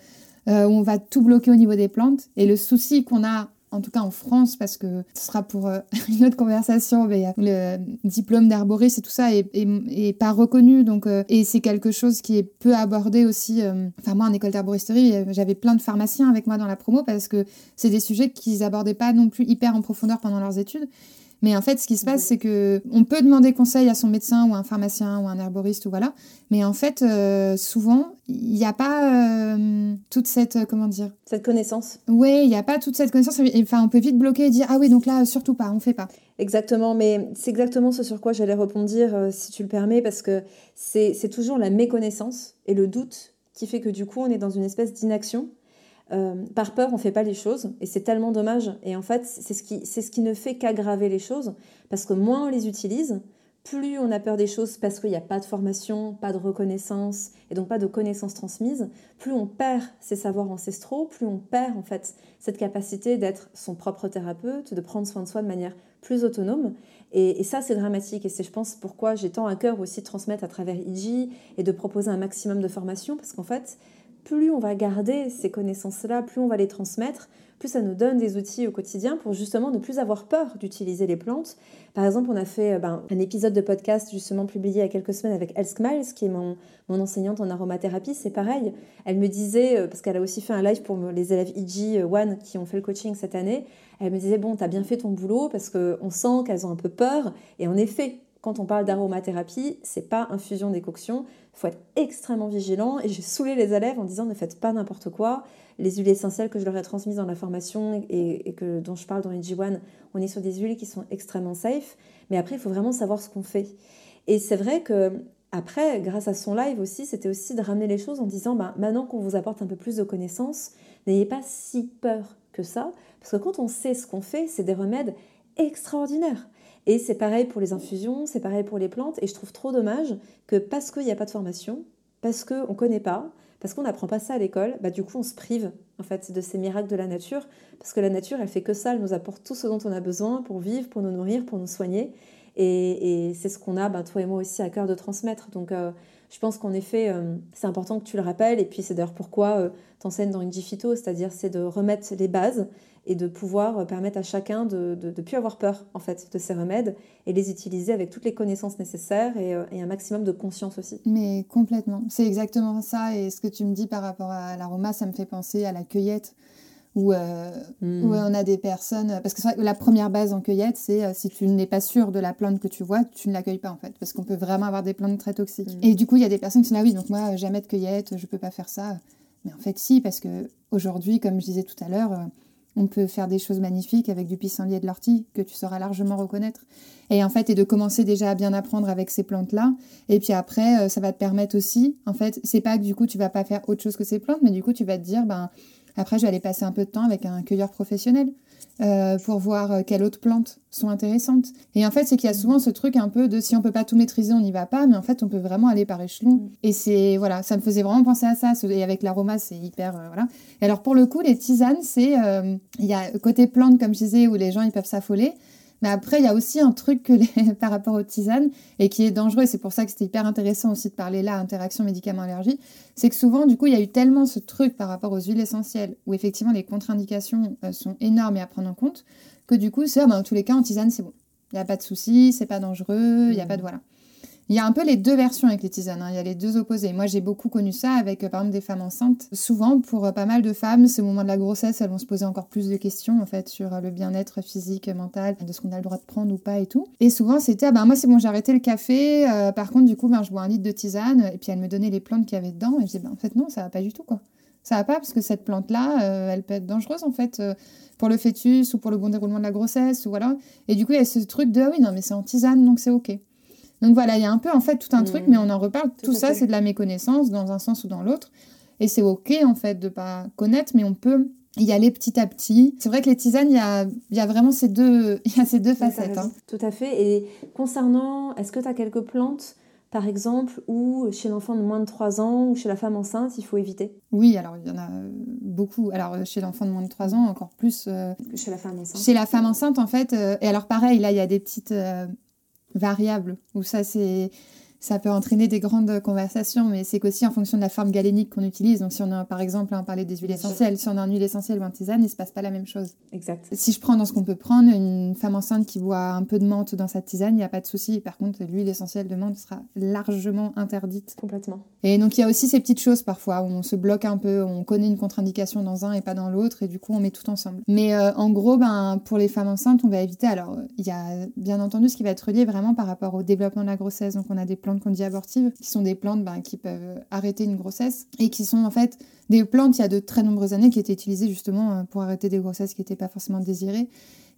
euh, où on va tout bloquer au niveau des plantes. Et le souci qu'on a en tout cas en France, parce que ce sera pour euh, [laughs] une autre conversation, mais le diplôme d'herboriste et tout ça est, pas reconnu, donc et c'est quelque chose qui est peu abordé aussi. enfin moi en école d'herboristerie, j'avais plein de pharmaciens avec moi dans la promo parce que c'est des sujets qu'ils abordaient pas non plus hyper en profondeur pendant leurs études. Mais en fait, ce qui se passe, c'est que on peut demander conseil à son médecin ou un pharmacien ou un herboriste ou voilà. Mais en fait, euh, souvent, il n'y a pas euh, toute cette euh, comment dire cette connaissance. Oui, il n'y a pas toute cette connaissance. Enfin, on peut vite bloquer et dire ah oui, donc là, surtout pas, on fait pas. Exactement, mais c'est exactement ce sur quoi j'allais répondre, si tu le permets, parce que c'est toujours la méconnaissance et le doute qui fait que du coup, on est dans une espèce d'inaction euh, par peur, on ne fait pas les choses et c'est tellement dommage. Et en fait, c'est ce qui, ce qui ne fait qu'aggraver les choses parce que moins on les utilise, plus on a peur des choses parce qu'il n'y a pas de formation, pas de reconnaissance et donc pas de connaissances transmises, plus on perd ses savoirs ancestraux, plus on perd en fait cette capacité d'être son propre thérapeute, de prendre soin de soi de manière plus autonome. Et, et ça, c'est dramatique. Et c'est, je pense, pourquoi j'ai tant à cœur aussi de transmettre à travers IG et de proposer un maximum de formation parce qu'en fait, plus on va garder ces connaissances-là, plus on va les transmettre, plus ça nous donne des outils au quotidien pour justement ne plus avoir peur d'utiliser les plantes. Par exemple, on a fait euh, ben, un épisode de podcast justement publié il y a quelques semaines avec Elske Miles, qui est mon, enseignante en aromathérapie. C'est pareil. Elle me disait, euh, parce qu'elle a aussi fait un live pour les élèves IG euh, One qui ont fait le coaching cette année, elle me disait, bon, tu as bien fait ton boulot parce qu'on sent qu'elles ont un peu peur. Et en effet, quand on parle d'aromathérapie, c'est pas infusion décoction. Il faut être extrêmement vigilant. Et j'ai saoulé les élèves en disant ne faites pas n'importe quoi. Les huiles essentielles que je leur ai transmises dans la formation et, que, dont je parle dans les G1, on est sur des huiles qui sont extrêmement safe. Mais après, il faut vraiment savoir ce qu'on fait. Et c'est vrai que après, grâce à son live aussi, c'était aussi de ramener les choses en disant bah, maintenant qu'on vous apporte un peu plus de connaissances, n'ayez pas si peur que ça. Parce que quand on sait ce qu'on fait, c'est des remèdes extraordinaires. Et c'est pareil pour les infusions, c'est pareil pour les plantes. Et je trouve trop dommage que parce qu'il n'y a pas de formation, parce qu'on ne connaît pas, parce qu'on n'apprend pas ça à l'école, bah du coup on se prive en fait de ces miracles de la nature, parce que la nature elle fait que ça, elle nous apporte tout ce dont on a besoin pour vivre, pour nous nourrir, pour nous soigner, et, c'est ce qu'on a, bah, toi et moi aussi, à cœur de transmettre. Donc euh, je pense qu'en effet euh, c'est important que tu le rappelles, et puis c'est d'ailleurs pourquoi euh, tu enseignes dans une Phyto, c'est-à-dire c'est de remettre les bases et de pouvoir euh, permettre à chacun de ne plus avoir peur en fait de ces remèdes et les utiliser avec toutes les connaissances nécessaires et, euh, et un maximum de conscience aussi. Mais complètement, c'est exactement ça et ce que tu me dis par rapport à l'aroma, ça me fait penser à la cueillette où, euh, hmm. où on a des personnes, parce que la première base en cueillette, c'est si tu n'es pas sûr de la plante que tu vois, tu ne l'accueilles pas en fait, parce qu'on peut vraiment avoir des plantes très toxiques. Hmm. Et du coup, il y a des personnes qui sont là, oui, donc moi, jamais de cueillette, je peux pas faire ça. Mais en fait, si, parce que aujourd'hui, comme je disais tout à l'heure, on peut faire des choses magnifiques avec du pissenlit et de l'ortie que tu sauras largement reconnaître. Et en fait, et de commencer déjà à bien apprendre avec ces plantes-là. Et puis après, euh, ça va te permettre aussi, en fait, c'est pas que du coup tu vas pas faire autre chose que ces plantes, mais du coup tu vas te dire, ben après je vais aller passer un peu de temps avec un cueilleur professionnel. Euh, pour voir euh, quelles autres plantes sont intéressantes. Et en fait, c'est qu'il y a souvent ce truc un peu de si on peut pas tout maîtriser, on n'y va pas, mais en fait, on peut vraiment aller par échelon. Mm. Et c'est voilà, ça me faisait vraiment penser à ça. Et avec l'aroma, c'est hyper euh, voilà. Et alors pour le coup, les tisanes, c'est il y a côté plante comme je disais où les gens ils peuvent s'affoler. Mais après, il y a aussi un truc que les... [laughs] par rapport aux tisanes et qui est dangereux, et c'est pour ça que c'était hyper intéressant aussi de parler là, interaction médicament-allergie, c'est que souvent, du coup, il y a eu tellement ce truc par rapport aux huiles essentielles, où effectivement les contre-indications euh, sont énormes et à prendre en compte, que du coup, c'est, ah, ben, dans tous les cas, en tisane, c'est bon. Il n'y a pas de souci, c'est pas dangereux, il n'y a pas de... Voilà. Il y a un peu les deux versions avec les tisanes, hein. il y a les deux opposés. Moi, j'ai beaucoup connu ça avec, euh, par exemple, des femmes enceintes. Souvent, pour euh, pas mal de femmes, c'est au moment de la grossesse, elles vont se poser encore plus de questions, en fait, sur euh, le bien-être physique, mental, de ce qu'on a le droit de prendre ou pas et tout. Et souvent, c'était, ah ben moi, c'est bon, j'ai arrêté le café, par contre, du coup, ben, je bois un litre de tisane, et puis elle me donnait les plantes qu'il y avait dedans, et je disais, ben, en fait, non, ça va pas du tout, quoi. Ça va pas, parce que cette plante-là, elle peut être dangereuse, en fait, pour le fœtus ou pour le bon déroulement de la grossesse, ou voilà. Et du coup, il y a ce truc de, ah oui, non, mais c'est en tisane, donc c'est OK. Donc voilà, il y a un peu en fait tout un truc, mm. mais on en reparle. Tout, ça, c'est de la méconnaissance dans un sens ou dans l'autre. Et c'est OK en fait de pas connaître, mais on peut y aller petit à petit. C'est vrai que les tisanes, il y a, y a, vraiment ces deux, [laughs] y a ces deux facettes. Hein. Tout à fait. Et concernant, est-ce que tu as quelques plantes par exemple, ou chez l'enfant de moins de 3 ans ou chez la femme enceinte, il faut éviter? Oui, alors il y en a beaucoup. Alors chez l'enfant de moins de 3 ans, encore plus. Euh, chez la femme enceinte. Chez la femme enceinte, en fait, euh, et alors pareil, là, il y a des petites variables où ça, c'est ça peut entraîner des grandes conversations, mais c'est qu'aussi en fonction de la forme galénique qu'on utilise. Donc, si on a, par exemple, on parlait des huiles essentielles, si on a une huile essentielle ou un tisane, il se passe pas la même chose. Exact. Si je prends dans ce qu'on peut prendre, une femme enceinte qui boit un peu de menthe dans sa tisane, il n'y a pas de souci. Par contre, l'huile essentielle de menthe sera largement interdite. Complètement. Et donc, il y a aussi ces petites choses parfois où on se bloque un peu, on connaît une contre-indication dans un et pas dans l'autre, et du coup, on met tout ensemble. Mais euh, en gros, ben, pour les femmes enceintes, on va éviter. Alors, il y a bien entendu ce qui va être relié vraiment par rapport au développement de la grossesse. Donc, on a des qu'on dit abortives qui sont des plantes ben, qui peuvent arrêter une grossesse et qui sont en fait des plantes il y a de très nombreuses années qui étaient utilisées justement euh, pour arrêter des grossesses qui n'étaient pas forcément désirées.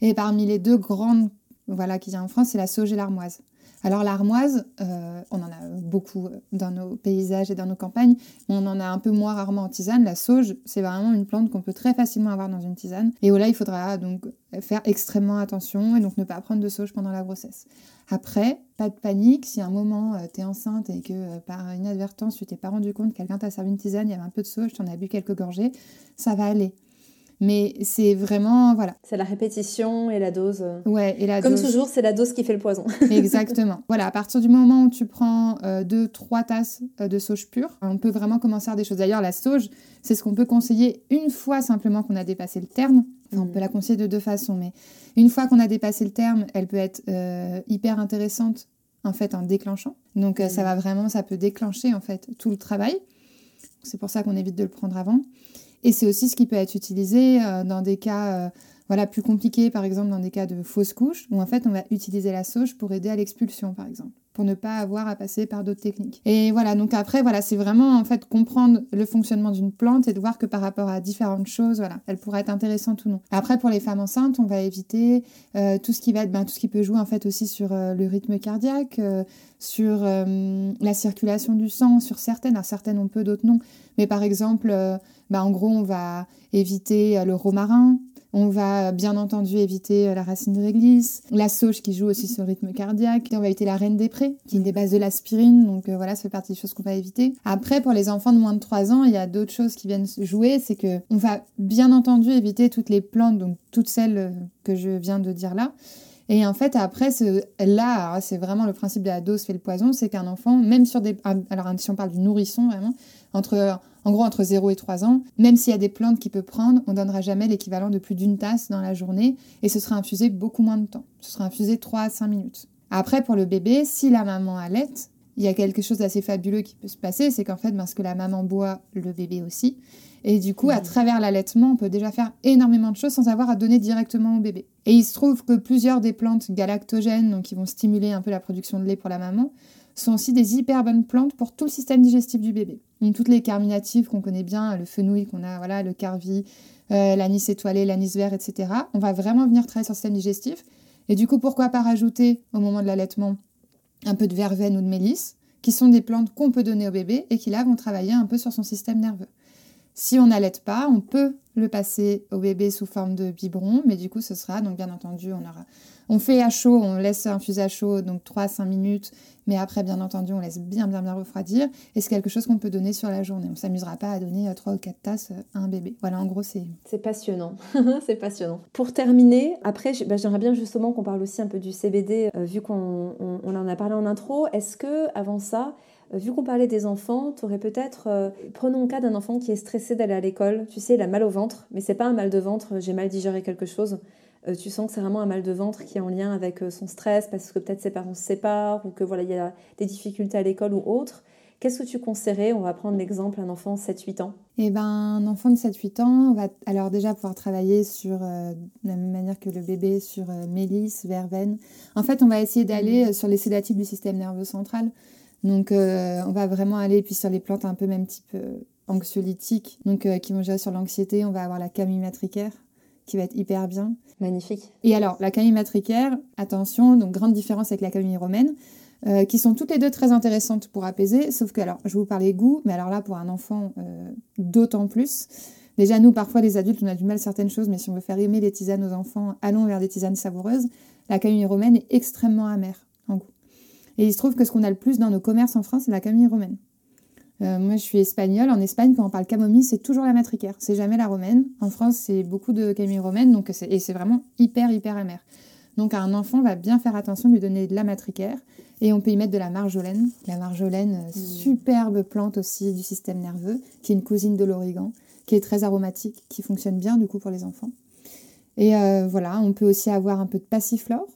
Et parmi les deux grandes voilà, qu'il y a en France, c'est la sauge et l'armoise. Alors l'armoise, euh, on en a beaucoup dans nos paysages et dans nos campagnes, on en a un peu moins rarement en tisane. La sauge, c'est vraiment une plante qu'on peut très facilement avoir dans une tisane. Et là, il faudra donc faire extrêmement attention et donc ne pas prendre de sauge pendant la grossesse. Après, pas de panique, si à un moment euh, tu es enceinte et que euh, par inadvertance tu t'es pas rendu compte que quelqu'un t'a servi une tisane, il y avait un peu de sauge, tu en as bu quelques gorgées, ça va aller. Mais c'est vraiment, voilà. C'est la répétition et la dose. Ouais, et la Comme toujours, c'est la dose qui fait le poison. [laughs] Exactement. Voilà, à partir du moment où tu prends 2-3 euh, tasses euh, de sauge pure, on peut vraiment commencer à faire des choses. D'ailleurs, la sauge, c'est ce qu'on peut conseiller une fois simplement qu'on a dépassé le terme. Enfin, on mm. peut la conseiller de deux façons, mais une fois qu'on a dépassé le terme, elle peut être euh, hyper intéressante en fait en déclenchant. Donc ça mm. va vraiment, ça peut déclencher en fait tout le travail. C'est pour ça qu'on évite de le prendre avant. Et c'est aussi ce qui peut être utilisé euh, dans des cas euh, voilà, plus compliqués, par exemple dans des cas de fausse couche, où en fait on va utiliser la sauge pour aider à l'expulsion, par exemple, ne pas avoir à passer par d'autres techniques. Et voilà, donc après, voilà, c'est vraiment en fait comprendre le fonctionnement d'une plante et de voir que par rapport à différentes choses, voilà, elle pourrait être intéressante ou non. Après, pour les femmes enceintes, on va éviter euh, tout ce qui va être, ben, tout ce qui peut jouer en fait aussi sur le rythme cardiaque, sur la circulation du sang, sur certaines, certaines on peut, d'autres non, mais par exemple bah, en gros, on va éviter euh, le romarin, on va bien entendu éviter euh, la racine de réglisse, la sauge qui joue aussi sur le rythme cardiaque, on va éviter la reine des prés, qui est des bases de l'aspirine, donc euh, voilà, ça fait partie des choses qu'on va éviter. Après, pour les enfants de moins de 3 ans, il y a d'autres choses qui viennent jouer, c'est que on va bien entendu éviter toutes les plantes, donc toutes celles que je viens de dire là. Et en fait, après, là, c'est vraiment le principe de la dose fait le poison, c'est qu'un enfant, même sur des... Alors, si on parle du nourrisson, vraiment, entre en gros, entre 0 et 3 ans, même s'il y a des plantes qu'il peut prendre, on donnera jamais l'équivalent de plus d'une tasse dans la journée et ce sera infusé beaucoup moins de temps. Ce sera infusé 3 à 5 minutes. Après, pour le bébé, si la maman allait, il y a quelque chose d'assez fabuleux qui peut se passer, c'est qu'en fait, parce que la maman boit, le bébé aussi. Et du coup, à mmh. travers l'allaitement, on peut déjà faire énormément de choses sans avoir à donner directement au bébé. Et il se trouve que plusieurs des plantes galactogènes, donc qui vont stimuler un peu la production de lait pour la maman, sont aussi des hyper bonnes plantes pour tout le système digestif du bébé. Donc, toutes les carminatives qu'on connaît bien, le fenouil qu'on a, voilà, le carvi, euh, l'anis étoilé, l'anis vert, etc. On va vraiment venir travailler sur le système digestif. Et du coup, pourquoi pas rajouter au moment de l'allaitement un peu de verveine ou de mélisse, qui sont des plantes qu'on peut donner au bébé et qui là vont travailler un peu sur son système nerveux. Si on n'allait pas, on peut le passer au bébé sous forme de biberon, mais du coup, ce sera, donc bien entendu, on aura on fait à chaud, on laisse infuser à chaud, donc 3 à 5 minutes, mais après, bien entendu, on laisse bien, bien, bien refroidir. Et c'est quelque chose qu'on peut donner sur la journée. On ne s'amusera pas à donner 3 ou 4 tasses à un bébé. Voilà, en gros, c'est... C'est passionnant. [laughs] c'est passionnant. Pour terminer, après, bah, j'aimerais bien justement qu'on parle aussi un peu du CBD, euh, vu qu'on en a parlé en intro. Est-ce que, avant ça, euh, vu qu'on parlait des enfants, tu aurais peut-être, euh, prenons le cas d'un enfant qui est stressé d'aller à l'école, tu sais, il a mal au ventre, mais c'est pas un mal de ventre, j'ai mal digéré quelque chose. Euh, tu sens que c'est vraiment un mal de ventre qui est en lien avec euh, son stress parce que peut-être ses parents se séparent ou que voilà, il y a des difficultés à l'école ou autre. Qu'est-ce que tu conseillerais? On va prendre l'exemple un enfant de 7-8 ans. Eh ben, un enfant de 7-8 ans, on va alors déjà pouvoir travailler sur, euh, de la même manière que le bébé, sur mélisse, verveine. En fait, on va essayer d'aller mmh. sur les sédatifs du système nerveux central. Donc, on va vraiment aller puis sur les plantes un peu même type anxiolytiques, donc qui vont gérer sur l'anxiété. On va avoir la camille matricaire, qui va être hyper bien. Magnifique. Et alors, la camille matricaire, attention, donc grande différence avec la camille romaine, euh, qui sont toutes les deux très intéressantes pour apaiser, sauf que, alors, je vous parlais goût, mais alors là, pour un enfant, euh, d'autant plus. Déjà, nous, parfois, les adultes, on a du mal à certaines choses, mais si on veut faire aimer les tisanes aux enfants, allons vers des tisanes savoureuses. La camille romaine est extrêmement amère en goût. Et il se trouve que ce qu'on a le plus dans nos commerces en France, c'est la camomille romaine. Euh, moi, je suis espagnole. En Espagne, quand on parle camomille, c'est toujours la matricaire. C'est jamais la romaine. En France, c'est beaucoup de camomille romaine, donc et c'est vraiment hyper, hyper amer. Donc, un enfant va bien faire attention de lui donner de la matricaire. Et on peut y mettre de la marjolaine. La marjolaine, euh, mmh. superbe plante aussi du système nerveux, qui est une cousine de l'origan, qui est très aromatique, qui fonctionne bien du coup pour les enfants. Et euh, voilà, on peut aussi avoir un peu de passiflore.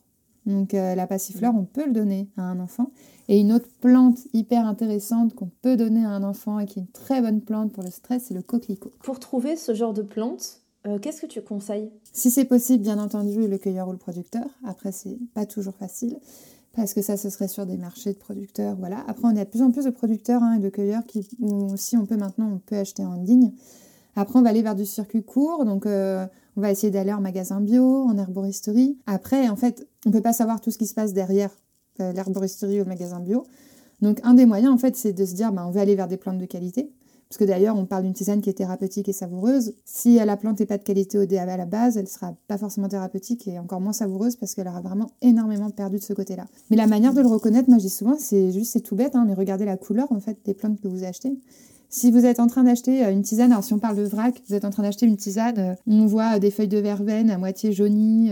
Donc la passiflore, on peut le donner à un enfant. Et une autre plante hyper intéressante qu'on peut donner à un enfant et qui est une très bonne plante pour le stress, c'est le coquelicot. Pour trouver ce genre de plante, euh, qu'est-ce que tu conseilles? Si c'est possible, bien entendu, le cueilleur ou le producteur. Après, c'est pas toujours facile parce que ça, ce serait sur des marchés de producteurs. Voilà. Après, on a de plus en plus de producteurs hein, et de cueilleurs qui, aussi on peut maintenant, on peut acheter en ligne. Après, on va aller vers du circuit court, donc euh, on va essayer d'aller en magasin bio, en herboristerie. Après, en fait, on peut pas savoir tout ce qui se passe derrière euh, l'herboristerie au magasin bio. Donc un des moyens en fait c'est de se dire bah, on veut aller vers des plantes de qualité. Parce que d'ailleurs on parle d'une tisane qui est thérapeutique et savoureuse. Si la plante n'est pas de qualité au à la base, elle sera pas forcément thérapeutique et encore moins savoureuse parce qu'elle aura vraiment énormément perdu de ce côté-là. Mais la manière de le reconnaître, moi je dis souvent, c'est juste c'est tout bête, hein, mais regardez la couleur en fait des plantes que vous achetez. Si vous êtes en train d'acheter euh, une tisane, alors si on parle de vrac, vous êtes en train d'acheter une tisane, euh, on voit des feuilles de verveine à moitié jaunies,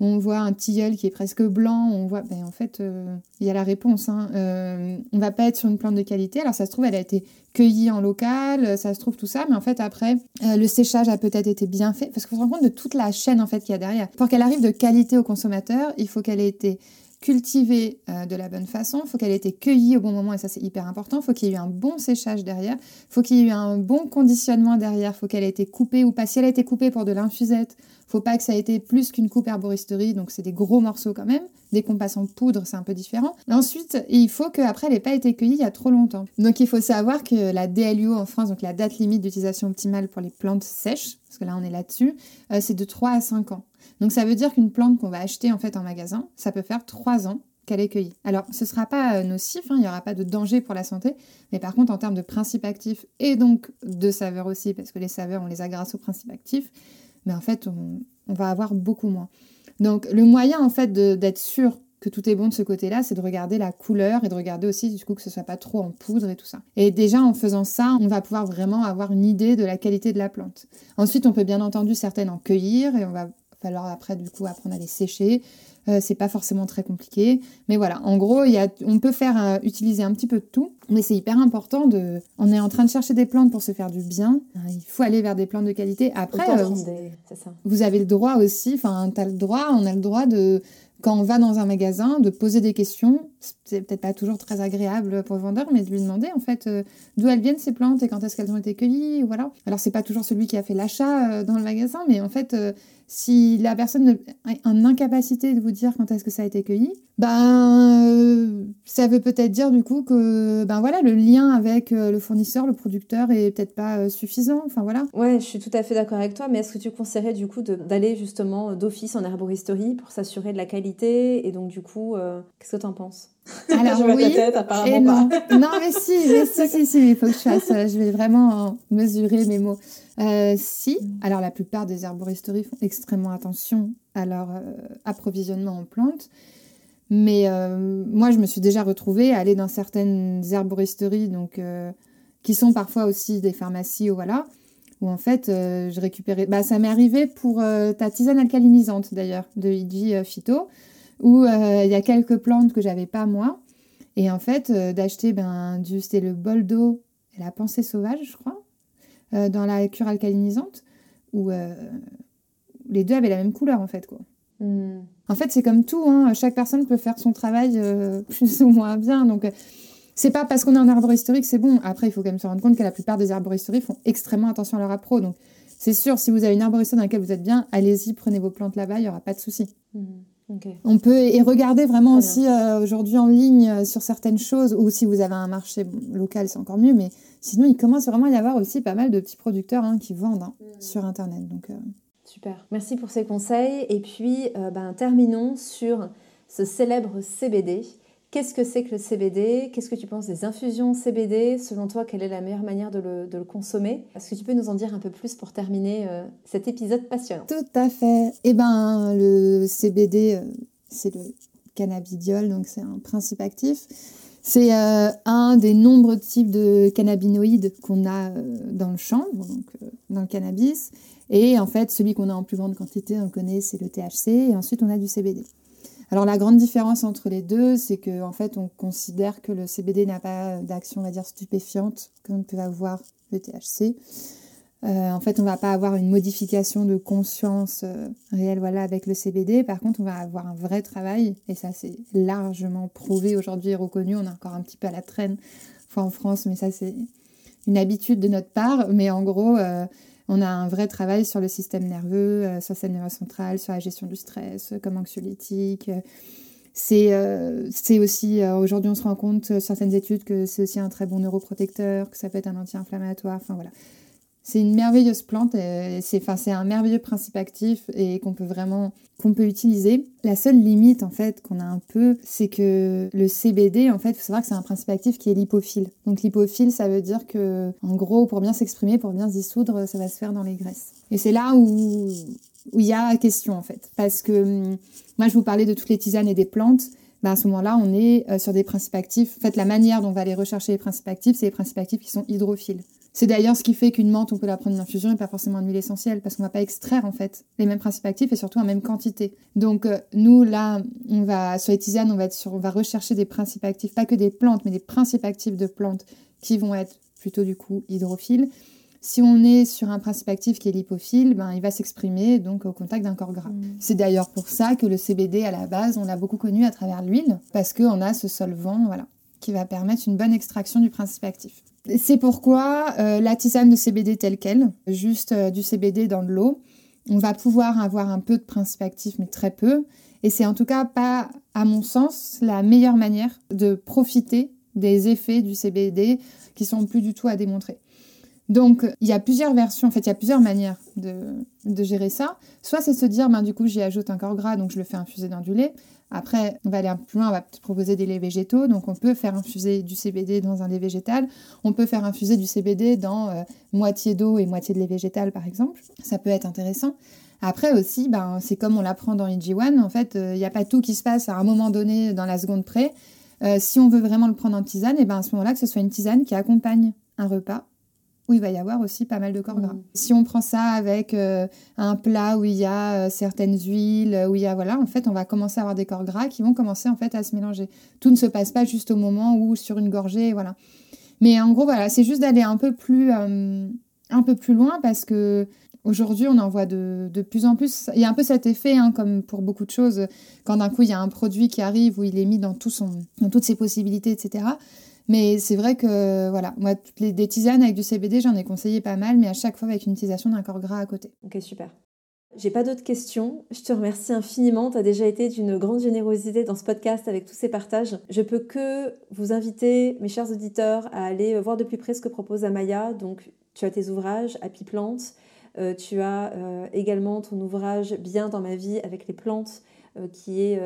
on voit un tilleul qui est presque blanc, on voit, ben en fait, euh, il y a la réponse. Hein. Euh, on va pas être sur une plante de qualité. Alors ça se trouve, elle a été cueillie en local, ça se trouve tout ça, mais en fait après, euh, le séchage a peut-être été bien fait, parce qu'on se rend compte de toute la chaîne en fait qu'il y a derrière. Pour qu'elle arrive de qualité au consommateur, il faut qu'elle ait été cultivée euh, de la bonne façon, il faut qu'elle ait été cueillie au bon moment, et ça c'est hyper important, il faut qu'il y ait eu un bon séchage derrière, il faut qu'il y ait eu un bon conditionnement derrière, il faut qu'elle ait été coupée ou pas. Si elle a été coupée pour de l'infusette, faut pas que ça ait été plus qu'une coupe herboristerie, donc c'est des gros morceaux quand même. Dès qu'on passe en poudre, c'est un peu différent. ensuite, il faut qu'après, elle n'ait pas été cueillie il y a trop longtemps. Donc il faut savoir que la DLUO en France, donc la date limite d'utilisation optimale pour les plantes sèches, parce que là on est là-dessus, euh, c'est de 3 à 5 ans. Donc ça veut dire qu'une plante qu'on va acheter en fait en magasin, ça peut faire 3 ans qu'elle est cueillie. Alors ce ne sera pas euh, nocif, hein, il n'y aura pas de danger pour la santé, mais par contre en termes de principes actifs et donc de saveurs aussi, parce que les saveurs on les a grâce aux principes actifs, mais en fait on, va avoir beaucoup moins. Donc le moyen en fait d'être sûr que tout est bon de ce côté-là, c'est de regarder la couleur et de regarder aussi du coup que ce soit pas trop en poudre et tout ça. Et déjà en faisant ça, on va pouvoir vraiment avoir une idée de la qualité de la plante. Ensuite, on peut bien entendu certaines en cueillir et on va falloir après du coup apprendre à les sécher. Euh, c'est pas forcément très compliqué, mais voilà. En gros, il y a, on peut faire euh, utiliser un petit peu de tout, mais c'est hyper important de. On est en train de chercher des plantes pour se faire du bien. Euh, il faut aller vers des plantes de qualité. Après, vous avez le droit aussi. Enfin, t'as le droit. On a le droit de quand on va dans un magasin, de poser des questions. C'est peut-être pas toujours très agréable pour le vendeur, mais de lui demander en fait d'où elles viennent ces plantes et quand est-ce qu'elles ont été cueillies. Voilà. Alors c'est pas toujours celui qui a fait l'achat dans le magasin, mais en fait si la personne a une incapacité de vous dire quand est-ce que ça a été cueilli, ben euh, ça veut peut-être dire du coup que ben voilà le lien avec euh, le fournisseur, le producteur est peut-être pas euh, suffisant. Enfin voilà. Ouais, je suis tout à fait d'accord avec toi. Mais est-ce que tu conseillerais du coup d'aller justement d'office en herboristerie pour s'assurer de la qualité et donc du coup qu'est-ce que tu en penses? [laughs] alors oui, tête, apparemment non. [laughs] non. mais si, mais si, si, si, il faut que je fasse. Je vais vraiment mesurer mes mots. Euh, si, alors la plupart des herboristeries font extrêmement attention à leur euh, approvisionnement en plantes. Mais euh, moi, je me suis déjà retrouvée à aller dans certaines herboristeries, donc, qui sont parfois aussi des pharmacies, ou voilà, où en fait, je récupérais. Bah, ça m'est arrivé pour ta tisane alcalinisante d'ailleurs, de Iji Phyto, où il y a quelques plantes que j'avais pas moi. Et en fait, d'acheter ben, du. C'était le bol d'eau et la pensée sauvage, je crois euh, dans la cure alcalinisante où euh, les deux avaient la même couleur en fait quoi. Hmm. En fait, c'est comme tout, hein. chaque personne peut faire son travail euh, [laughs] plus ou moins bien. Donc, c'est pas parce qu'on est en arboristerie que c'est bon. Après, il faut quand même se rendre compte que la plupart des arboristeries font extrêmement attention à leur appro. Donc, c'est sûr, si vous avez une arboristerie dans laquelle vous êtes bien, allez-y, prenez vos plantes là-bas, il n'y aura pas de souci. Hmm. On peut et regarder vraiment aussi aujourd'hui en ligne sur certaines choses, ou si vous avez un marché local, c'est encore mieux, mais Sinon, il commence vraiment à y avoir aussi pas mal de petits producteurs hein, qui vendent hein, mm. sur Internet. Donc, euh. Super. Merci pour ces conseils. Et puis, euh, ben, terminons sur ce célèbre CBD. Qu'est-ce que c'est que le CBD Qu'est-ce que tu penses des infusions CBD Selon toi, quelle est la meilleure manière de le, consommer? Est-ce que tu peux nous en dire un peu plus pour terminer euh, cet épisode passionnant? Tout à fait. Eh ben, le CBD, c'est le cannabidiol, donc c'est un principe actif. C'est euh, un des nombreux types de cannabinoïdes qu'on a euh, dans le champ, donc dans le cannabis. Et en fait, celui qu'on a en plus grande quantité, on le connaît, c'est le THC. Et ensuite, on a du CBD. Alors la grande différence entre les deux, c'est qu'en en fait, on considère que le CBD n'a pas d'action, on va dire, stupéfiante, comme peut avoir le THC. Euh, en fait, on va pas avoir une modification de conscience euh, réelle voilà, avec le CBD. Par contre, on va avoir un vrai travail, et ça c'est largement prouvé aujourd'hui et reconnu. On est encore un petit peu à la traîne enfin, en France, mais ça c'est une habitude de notre part. Mais en gros, euh, on a un vrai travail sur le système nerveux, sur le système nerveux central, sur la gestion du stress, comme anxiolytique. C'est aussi, aujourd'hui on se rend compte, certaines études, que c'est aussi un très bon neuroprotecteur, que ça peut être un anti-inflammatoire. Enfin voilà. C'est une merveilleuse plante, c'est un merveilleux principe actif et qu'on peut vraiment qu'on peut utiliser. La seule limite en fait qu'on a un peu, c'est que le CBD en fait, faut savoir que c'est un principe actif qui est lipophile. Donc lipophile, ça veut dire que en gros, pour bien s'exprimer, pour bien se dissoudre, ça va se faire dans les graisses. Et c'est là où où il y a question en fait, parce que hum, moi je vous parlais de toutes les tisanes et des plantes. Ben à ce moment-là, on est euh, sur des principes actifs. En fait, la manière dont on va aller rechercher les principes actifs, c'est les principes actifs qui sont hydrophiles. C'est d'ailleurs ce qui fait qu'une menthe, on peut la prendre en infusion et pas forcément en huile essentielle, parce qu'on va pas extraire en fait les mêmes principes actifs et surtout en même quantité. Donc euh, nous là, on va sur les tisanes, on va être sur, on va rechercher des principes actifs, pas que des plantes, mais des principes actifs de plantes qui vont être plutôt du coup hydrophiles. Si on est sur un principe actif qui est lipophile, ben, il va s'exprimer donc au contact d'un corps gras. Mmh. C'est d'ailleurs pour ça que le CBD à la base, on l'a beaucoup connu à travers l'huile, parce qu'on a ce solvant, voilà, qui va permettre une bonne extraction du principe actif. C'est pourquoi euh, la tisane de CBD telle qu'elle, juste euh, du CBD dans de l'eau, on va pouvoir avoir un peu de principe actif, mais très peu. Et c'est en tout cas pas, à mon sens, la meilleure manière de profiter des effets du CBD qui sont plus du tout à démontrer. Donc, il y a plusieurs versions, en fait, il y a plusieurs manières de, gérer ça. Soit c'est se dire, ben, du coup, j'y ajoute un corps gras, donc je le fais infuser dans du lait. Après, on va aller un peu plus loin, on va proposer des laits végétaux. Donc, on peut faire infuser du CBD dans un lait végétal. On peut faire infuser du CBD dans euh, moitié d'eau et moitié de lait végétal, par exemple. Ça peut être intéressant. Après aussi, ben, c'est comme on l'apprend dans EG1. En fait, il euh, n'y a pas tout qui se passe à un moment donné dans la seconde près. Euh, si on veut vraiment le prendre en tisane, et ben à ce moment-là, que ce soit une tisane qui accompagne un repas où il va y avoir aussi pas mal de corps gras. Mm. Si on prend ça avec euh, un plat où il y a euh, certaines huiles, où il y a voilà, en fait, on va commencer à avoir des corps gras qui vont commencer en fait à se mélanger. Tout ne se passe pas juste au moment où sur une gorgée, voilà. Mais en gros, voilà, c'est juste d'aller un peu plus euh, un peu plus loin parce que Aujourd'hui, on en voit de, de, plus en plus. Il y a un peu cet effet, hein, comme pour beaucoup de choses, quand d'un coup il y a un produit qui arrive où il est mis dans, tout son, dans toutes ses possibilités, etc. Mais c'est vrai que, voilà, moi, toutes les, des tisanes avec du CBD, j'en ai conseillé pas mal, mais à chaque fois avec une utilisation d'un corps gras à côté. Ok, super. J'ai pas d'autres questions. Je te remercie infiniment. Tu as déjà été d'une grande générosité dans ce podcast avec tous ces partages. Je peux que vous inviter, mes chers auditeurs, à aller voir de plus près ce que propose Amaya. Donc, tu as tes ouvrages, Happy Plante. Euh, tu as euh, également ton ouvrage Bien dans ma vie avec les plantes, euh, qui est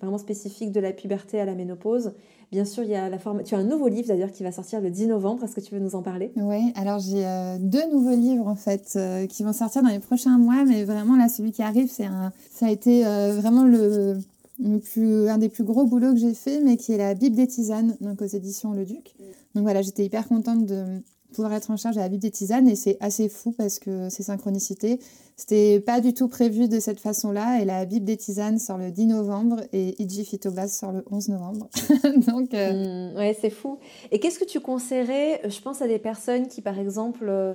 vraiment spécifique de la puberté à la ménopause. Bien sûr, il y a la forme. Tu as un nouveau livre d'ailleurs qui va sortir le 10 novembre. Est-ce que tu veux nous en parler? Oui, alors j'ai euh, deux nouveaux livres en fait euh, qui vont sortir dans les prochains mois, mais vraiment là, celui qui arrive, c'est un. Ça a été euh, vraiment le, plus, un des plus gros boulots que j'ai fait, mais qui est la Bible des tisanes, donc aux éditions Le Duc. Donc voilà, j'étais hyper contente de pouvoir être en charge de la Bible des tisanes et c'est assez fou parce que c'est synchronicité. C'était pas du tout prévu de cette façon-là et la Bible des tisanes sort le 10 novembre et Iji Phytobase sort le 11 novembre. [laughs] Donc, euh, mmh, ouais, c'est fou. Et qu'est-ce que tu conseillerais Je pense à des personnes qui, par exemple, euh,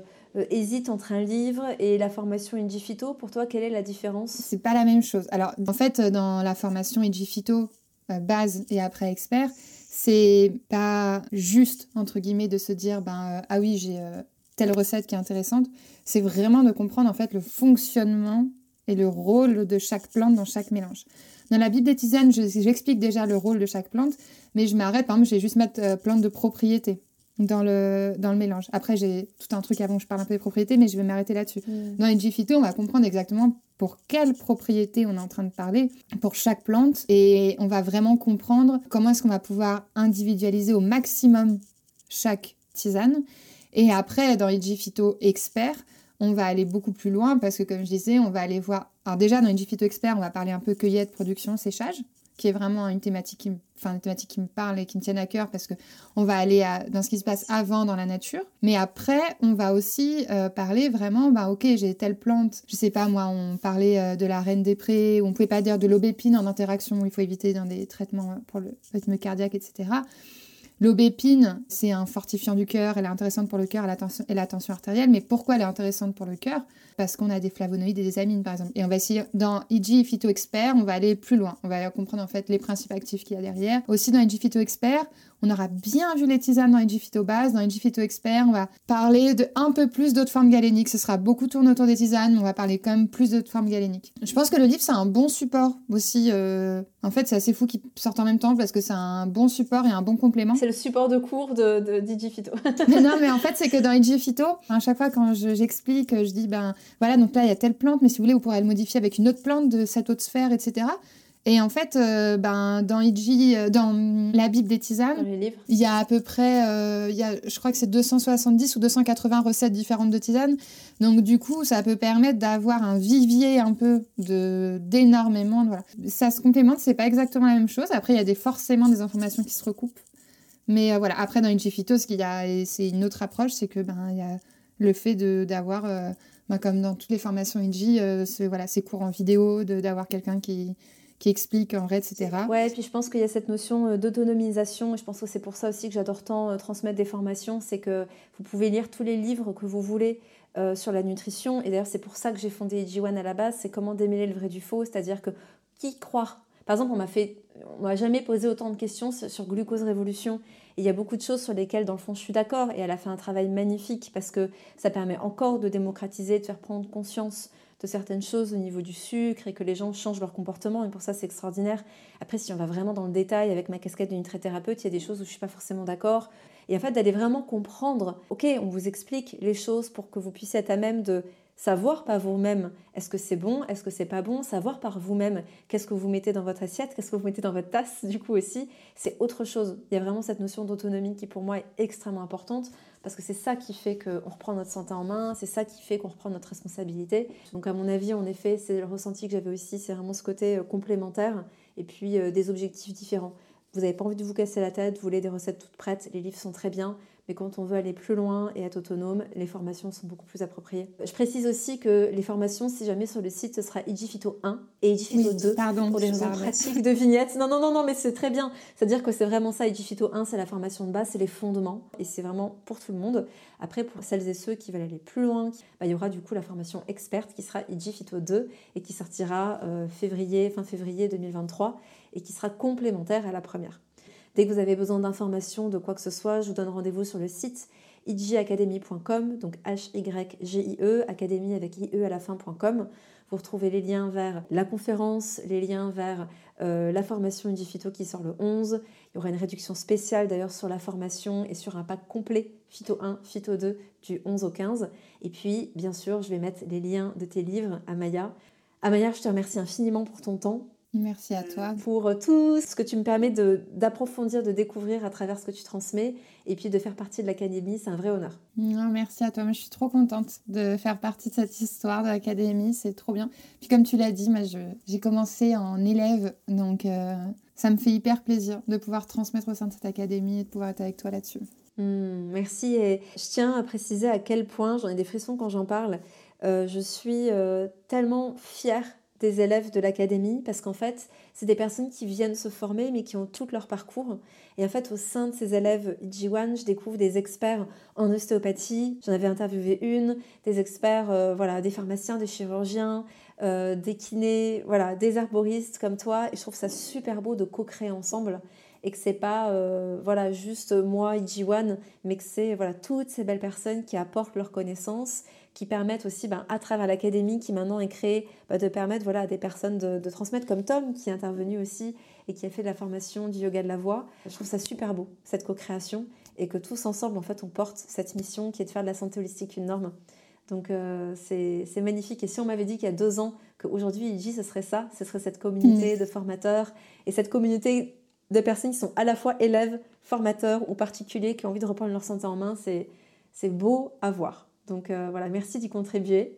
hésitent entre un livre et la formation Iji Phyto. Pour toi, quelle est la différence? C'est pas la même chose. Alors, en fait, dans la formation Iji Phyto, euh, base et après expert, c'est pas juste, entre guillemets, de se dire, ben, ah oui, j'ai telle recette qui est intéressante, c'est vraiment de comprendre en fait le fonctionnement et le rôle de chaque plante dans chaque mélange. Dans la Bible des tisanes, j'explique déjà le rôle de chaque plante, mais je m'arrête, par exemple, je vais juste mettre euh, plante de propriété dans le, dans le mélange. Après, j'ai tout un truc avant où je parle un peu des propriétés, mais je vais m'arrêter là-dessus. Mm. Dans les Phyto, on va comprendre exactement pour quelle propriété on est en train de parler pour chaque plante et on va vraiment comprendre comment est-ce qu'on va pouvoir individualiser au maximum chaque tisane et après, dans IG Phyto Expert, on va aller beaucoup plus loin parce que, comme je disais, on va aller voir. Alors, déjà, dans IG Phyto Expert, on va parler un peu cueillette, production, séchage. Qui est vraiment une thématique qui, me parle et qui me tient à cœur parce que on va aller dans ce qui se passe avant dans la nature. Mais après, on va aussi euh, parler vraiment, bah ok, j'ai telle plante, je sais pas moi, on parlait euh, de la reine des prés, on pouvait pas dire de l'aubépine en interaction, il faut éviter dans des traitements pour le rythme cardiaque, etc. L'aubépine, c'est un fortifiant du cœur, elle est intéressante pour le cœur et la tension artérielle, mais pourquoi elle est intéressante pour le cœur? Parce qu'on a des flavonoïdes et des amines, par exemple. Et on va essayer, dans IG Phyto Expert, on va aller plus loin. On va comprendre en fait les principes actifs qu'il y a derrière. Aussi, dans IG Phyto Expert, on aura bien vu les tisanes dans IG Phyto Base. Dans IG Phyto Expert, on va parler de un peu plus d'autres formes galéniques. Ce sera beaucoup tourné autour des tisanes, on va parler quand même plus d'autres formes galéniques. Je pense que le livre, c'est un bon support aussi. Euh, en fait, c'est assez fou qu'il sorte en même temps parce que c'est un bon support et un bon complément. Le support de cours de, de Phyto. [laughs] non, mais en fait, c'est que dans IG Phyto, à chaque fois quand j'explique, je, je dis, ben voilà, donc là, il y a telle plante, mais si vous voulez, vous pourrez le modifier avec une autre plante de cette autre sphère, etc. Et en fait, euh, ben, dans euh, dans la Bible des tisanes, il y a à peu près, euh, il y a, je crois que c'est 270 ou 280 recettes différentes de tisanes. Donc du coup, ça peut permettre d'avoir un vivier un peu de d'énormément. Voilà. Ça se complémente, c'est pas exactement la même chose. Après, il y a des, forcément des informations qui se recoupent. Mais voilà, après dans Phyto, ce qu'il y a, c'est une autre approche, c'est que ben il y a le fait d'avoir bah, comme dans toutes les formations IG, euh, c'est voilà, cours en vidéo, d'avoir quelqu'un qui, qui explique en vrai, etc. Ouais, et puis je pense qu'il y a cette notion euh, d'autonomisation, et je pense que c'est pour ça aussi que j'adore tant euh, transmettre des formations, c'est que vous pouvez lire tous les livres que vous voulez sur la nutrition, et d'ailleurs c'est pour ça que j'ai fondé IG1 à la base, c'est comment démêler le vrai du faux, c'est-à-dire que qui croire. Par exemple, on m'a fait, on m'a jamais posé autant de questions sur Glucose Révolution, il y a beaucoup de choses sur lesquelles, dans le fond, je suis d'accord. Et elle a fait un travail magnifique parce que ça permet encore de démocratiser, de faire prendre conscience de certaines choses au niveau du sucre et que les gens changent leur comportement. Et pour ça, c'est extraordinaire. Après, si on va vraiment dans le détail avec ma casquette de nutrithérapeute, il y a des choses où je suis pas forcément d'accord. Et en fait, d'aller vraiment comprendre, ok, on vous explique les choses pour que vous puissiez être à même de savoir par vous-même est-ce que c'est bon, est-ce que c'est pas bon, savoir par vous-même qu'est-ce que vous mettez dans votre assiette, qu'est-ce que vous mettez dans votre tasse, du coup aussi, c'est autre chose. Il y a vraiment cette notion d'autonomie qui pour moi est extrêmement importante parce que c'est ça qui fait qu'on reprend notre santé en main, c'est ça qui fait qu'on reprend notre responsabilité. Donc à mon avis, en effet, c'est le ressenti que j'avais aussi, c'est vraiment ce côté euh, complémentaire et puis euh, des objectifs différents. Vous n'avez pas envie de vous casser la tête, vous voulez des recettes toutes prêtes, les livres sont très bien, mais quand on veut aller plus loin et être autonome, les formations sont beaucoup plus appropriées. Je précise aussi que les formations, si jamais sur le site, ce sera Igifito 1 et Igifito 2 pardon, pour des raisons pratiques de vignettes. Non, non, non, non, mais c'est très bien. C'est-à-dire que c'est vraiment ça. Igifito 1, c'est la formation de base, c'est les fondements et c'est vraiment pour tout le monde. Après, pour celles et ceux qui veulent aller plus loin, bah, il y aura du coup la formation experte qui sera Igifito 2 et qui sortira euh, février, fin février 2023 et qui sera complémentaire à la première. Dès que vous avez besoin d'informations, de quoi que ce soit, je vous donne rendez-vous sur le site igacademy.com, donc H-Y-G-I-E, académie avec I-E à la fin.com. Vous retrouvez les liens vers la conférence, les liens vers euh, la formation Phyto qui sort le 11. Il y aura une réduction spéciale d'ailleurs sur la formation et sur un pack complet Phyto 1, Phyto 2 du 11 au 15. Et puis, bien sûr, je vais mettre les liens de tes livres, Amaya. Amaya, je te remercie infiniment pour ton temps. Merci à toi. Pour tout ce que tu me permets d'approfondir, de, découvrir à travers ce que tu transmets et puis de faire partie de l'Académie, c'est un vrai honneur. merci à toi. Moi, je suis trop contente de faire partie de cette histoire de l'Académie, c'est trop bien. Puis comme tu l'as dit, j'ai commencé en élève, donc euh, ça me fait hyper plaisir de pouvoir transmettre au sein de cette Académie et de pouvoir être avec toi là-dessus. Hmm, merci et je tiens à préciser à quel point, j'en ai des frissons quand j'en parle, euh, je suis euh, tellement fière des élèves de l'académie parce qu'en fait, c'est des personnes qui viennent se former mais qui ont tout leur parcours. Et en fait, au sein de ces élèves IG1, je découvre des experts en ostéopathie. J'en avais interviewé une, des experts, euh, voilà, des pharmaciens, des chirurgiens, euh, des kinés, voilà, des herboristes comme toi. Et je trouve ça super beau de co-créer ensemble et que c'est pas euh, voilà juste moi IG1 mais que c'est voilà toutes ces belles personnes qui apportent leurs connaissances qui permettent aussi, ben, à travers l'académie qui maintenant est créée, ben, de permettre voilà, à des personnes de, transmettre, comme Tom qui est intervenu aussi et qui a fait de la formation du yoga de la voix. Je trouve ça super beau, cette co-création, et que tous ensemble, en fait, on porte cette mission qui est de faire de la santé holistique une norme. Donc euh, c'est magnifique. Et si on m'avait dit qu'il y a deux ans qu'aujourd'hui, IJ, ce serait ça, ce serait cette communauté mmh. de formateurs et cette communauté de personnes qui sont à la fois élèves, formateurs ou particuliers qui ont envie de reprendre leur santé en main, c'est beau à voir. Donc euh, voilà, merci d'y contribuer.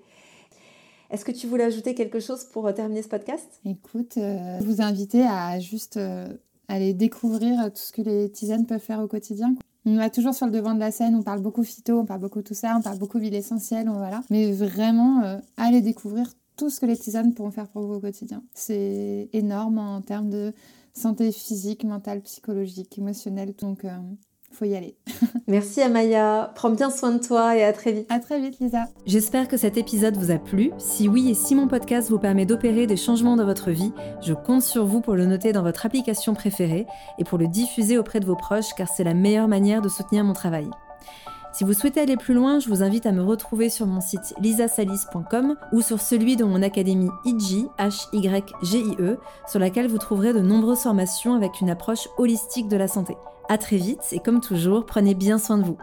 Est-ce que tu voulais ajouter quelque chose pour euh, terminer ce podcast? Écoute, je vous invite à juste aller découvrir tout ce que les tisanes peuvent faire au quotidien. On va toujours sur le devant de la scène, on parle beaucoup phyto, on parle beaucoup tout ça, on parle beaucoup huile essentielle, voilà. Mais vraiment, aller découvrir tout ce que les tisanes pourront faire pour vous au quotidien. C'est énorme en termes de santé physique, mentale, psychologique, émotionnelle. Donc, euh, faut y aller. [laughs] Merci Amaya. Prends bien soin de toi et à très vite. À très vite, Lisa. J'espère que cet épisode vous a plu. Si oui et si mon podcast vous permet d'opérer des changements dans votre vie, je compte sur vous pour le noter dans votre application préférée et pour le diffuser auprès de vos proches car c'est la meilleure manière de soutenir mon travail. Si vous souhaitez aller plus loin, je vous invite à me retrouver sur mon site lisasalis.com ou sur celui de mon académie IG, H-Y-G-I-E, sur laquelle vous trouverez de nombreuses formations avec une approche holistique de la santé. A très vite et comme toujours, prenez bien soin de vous.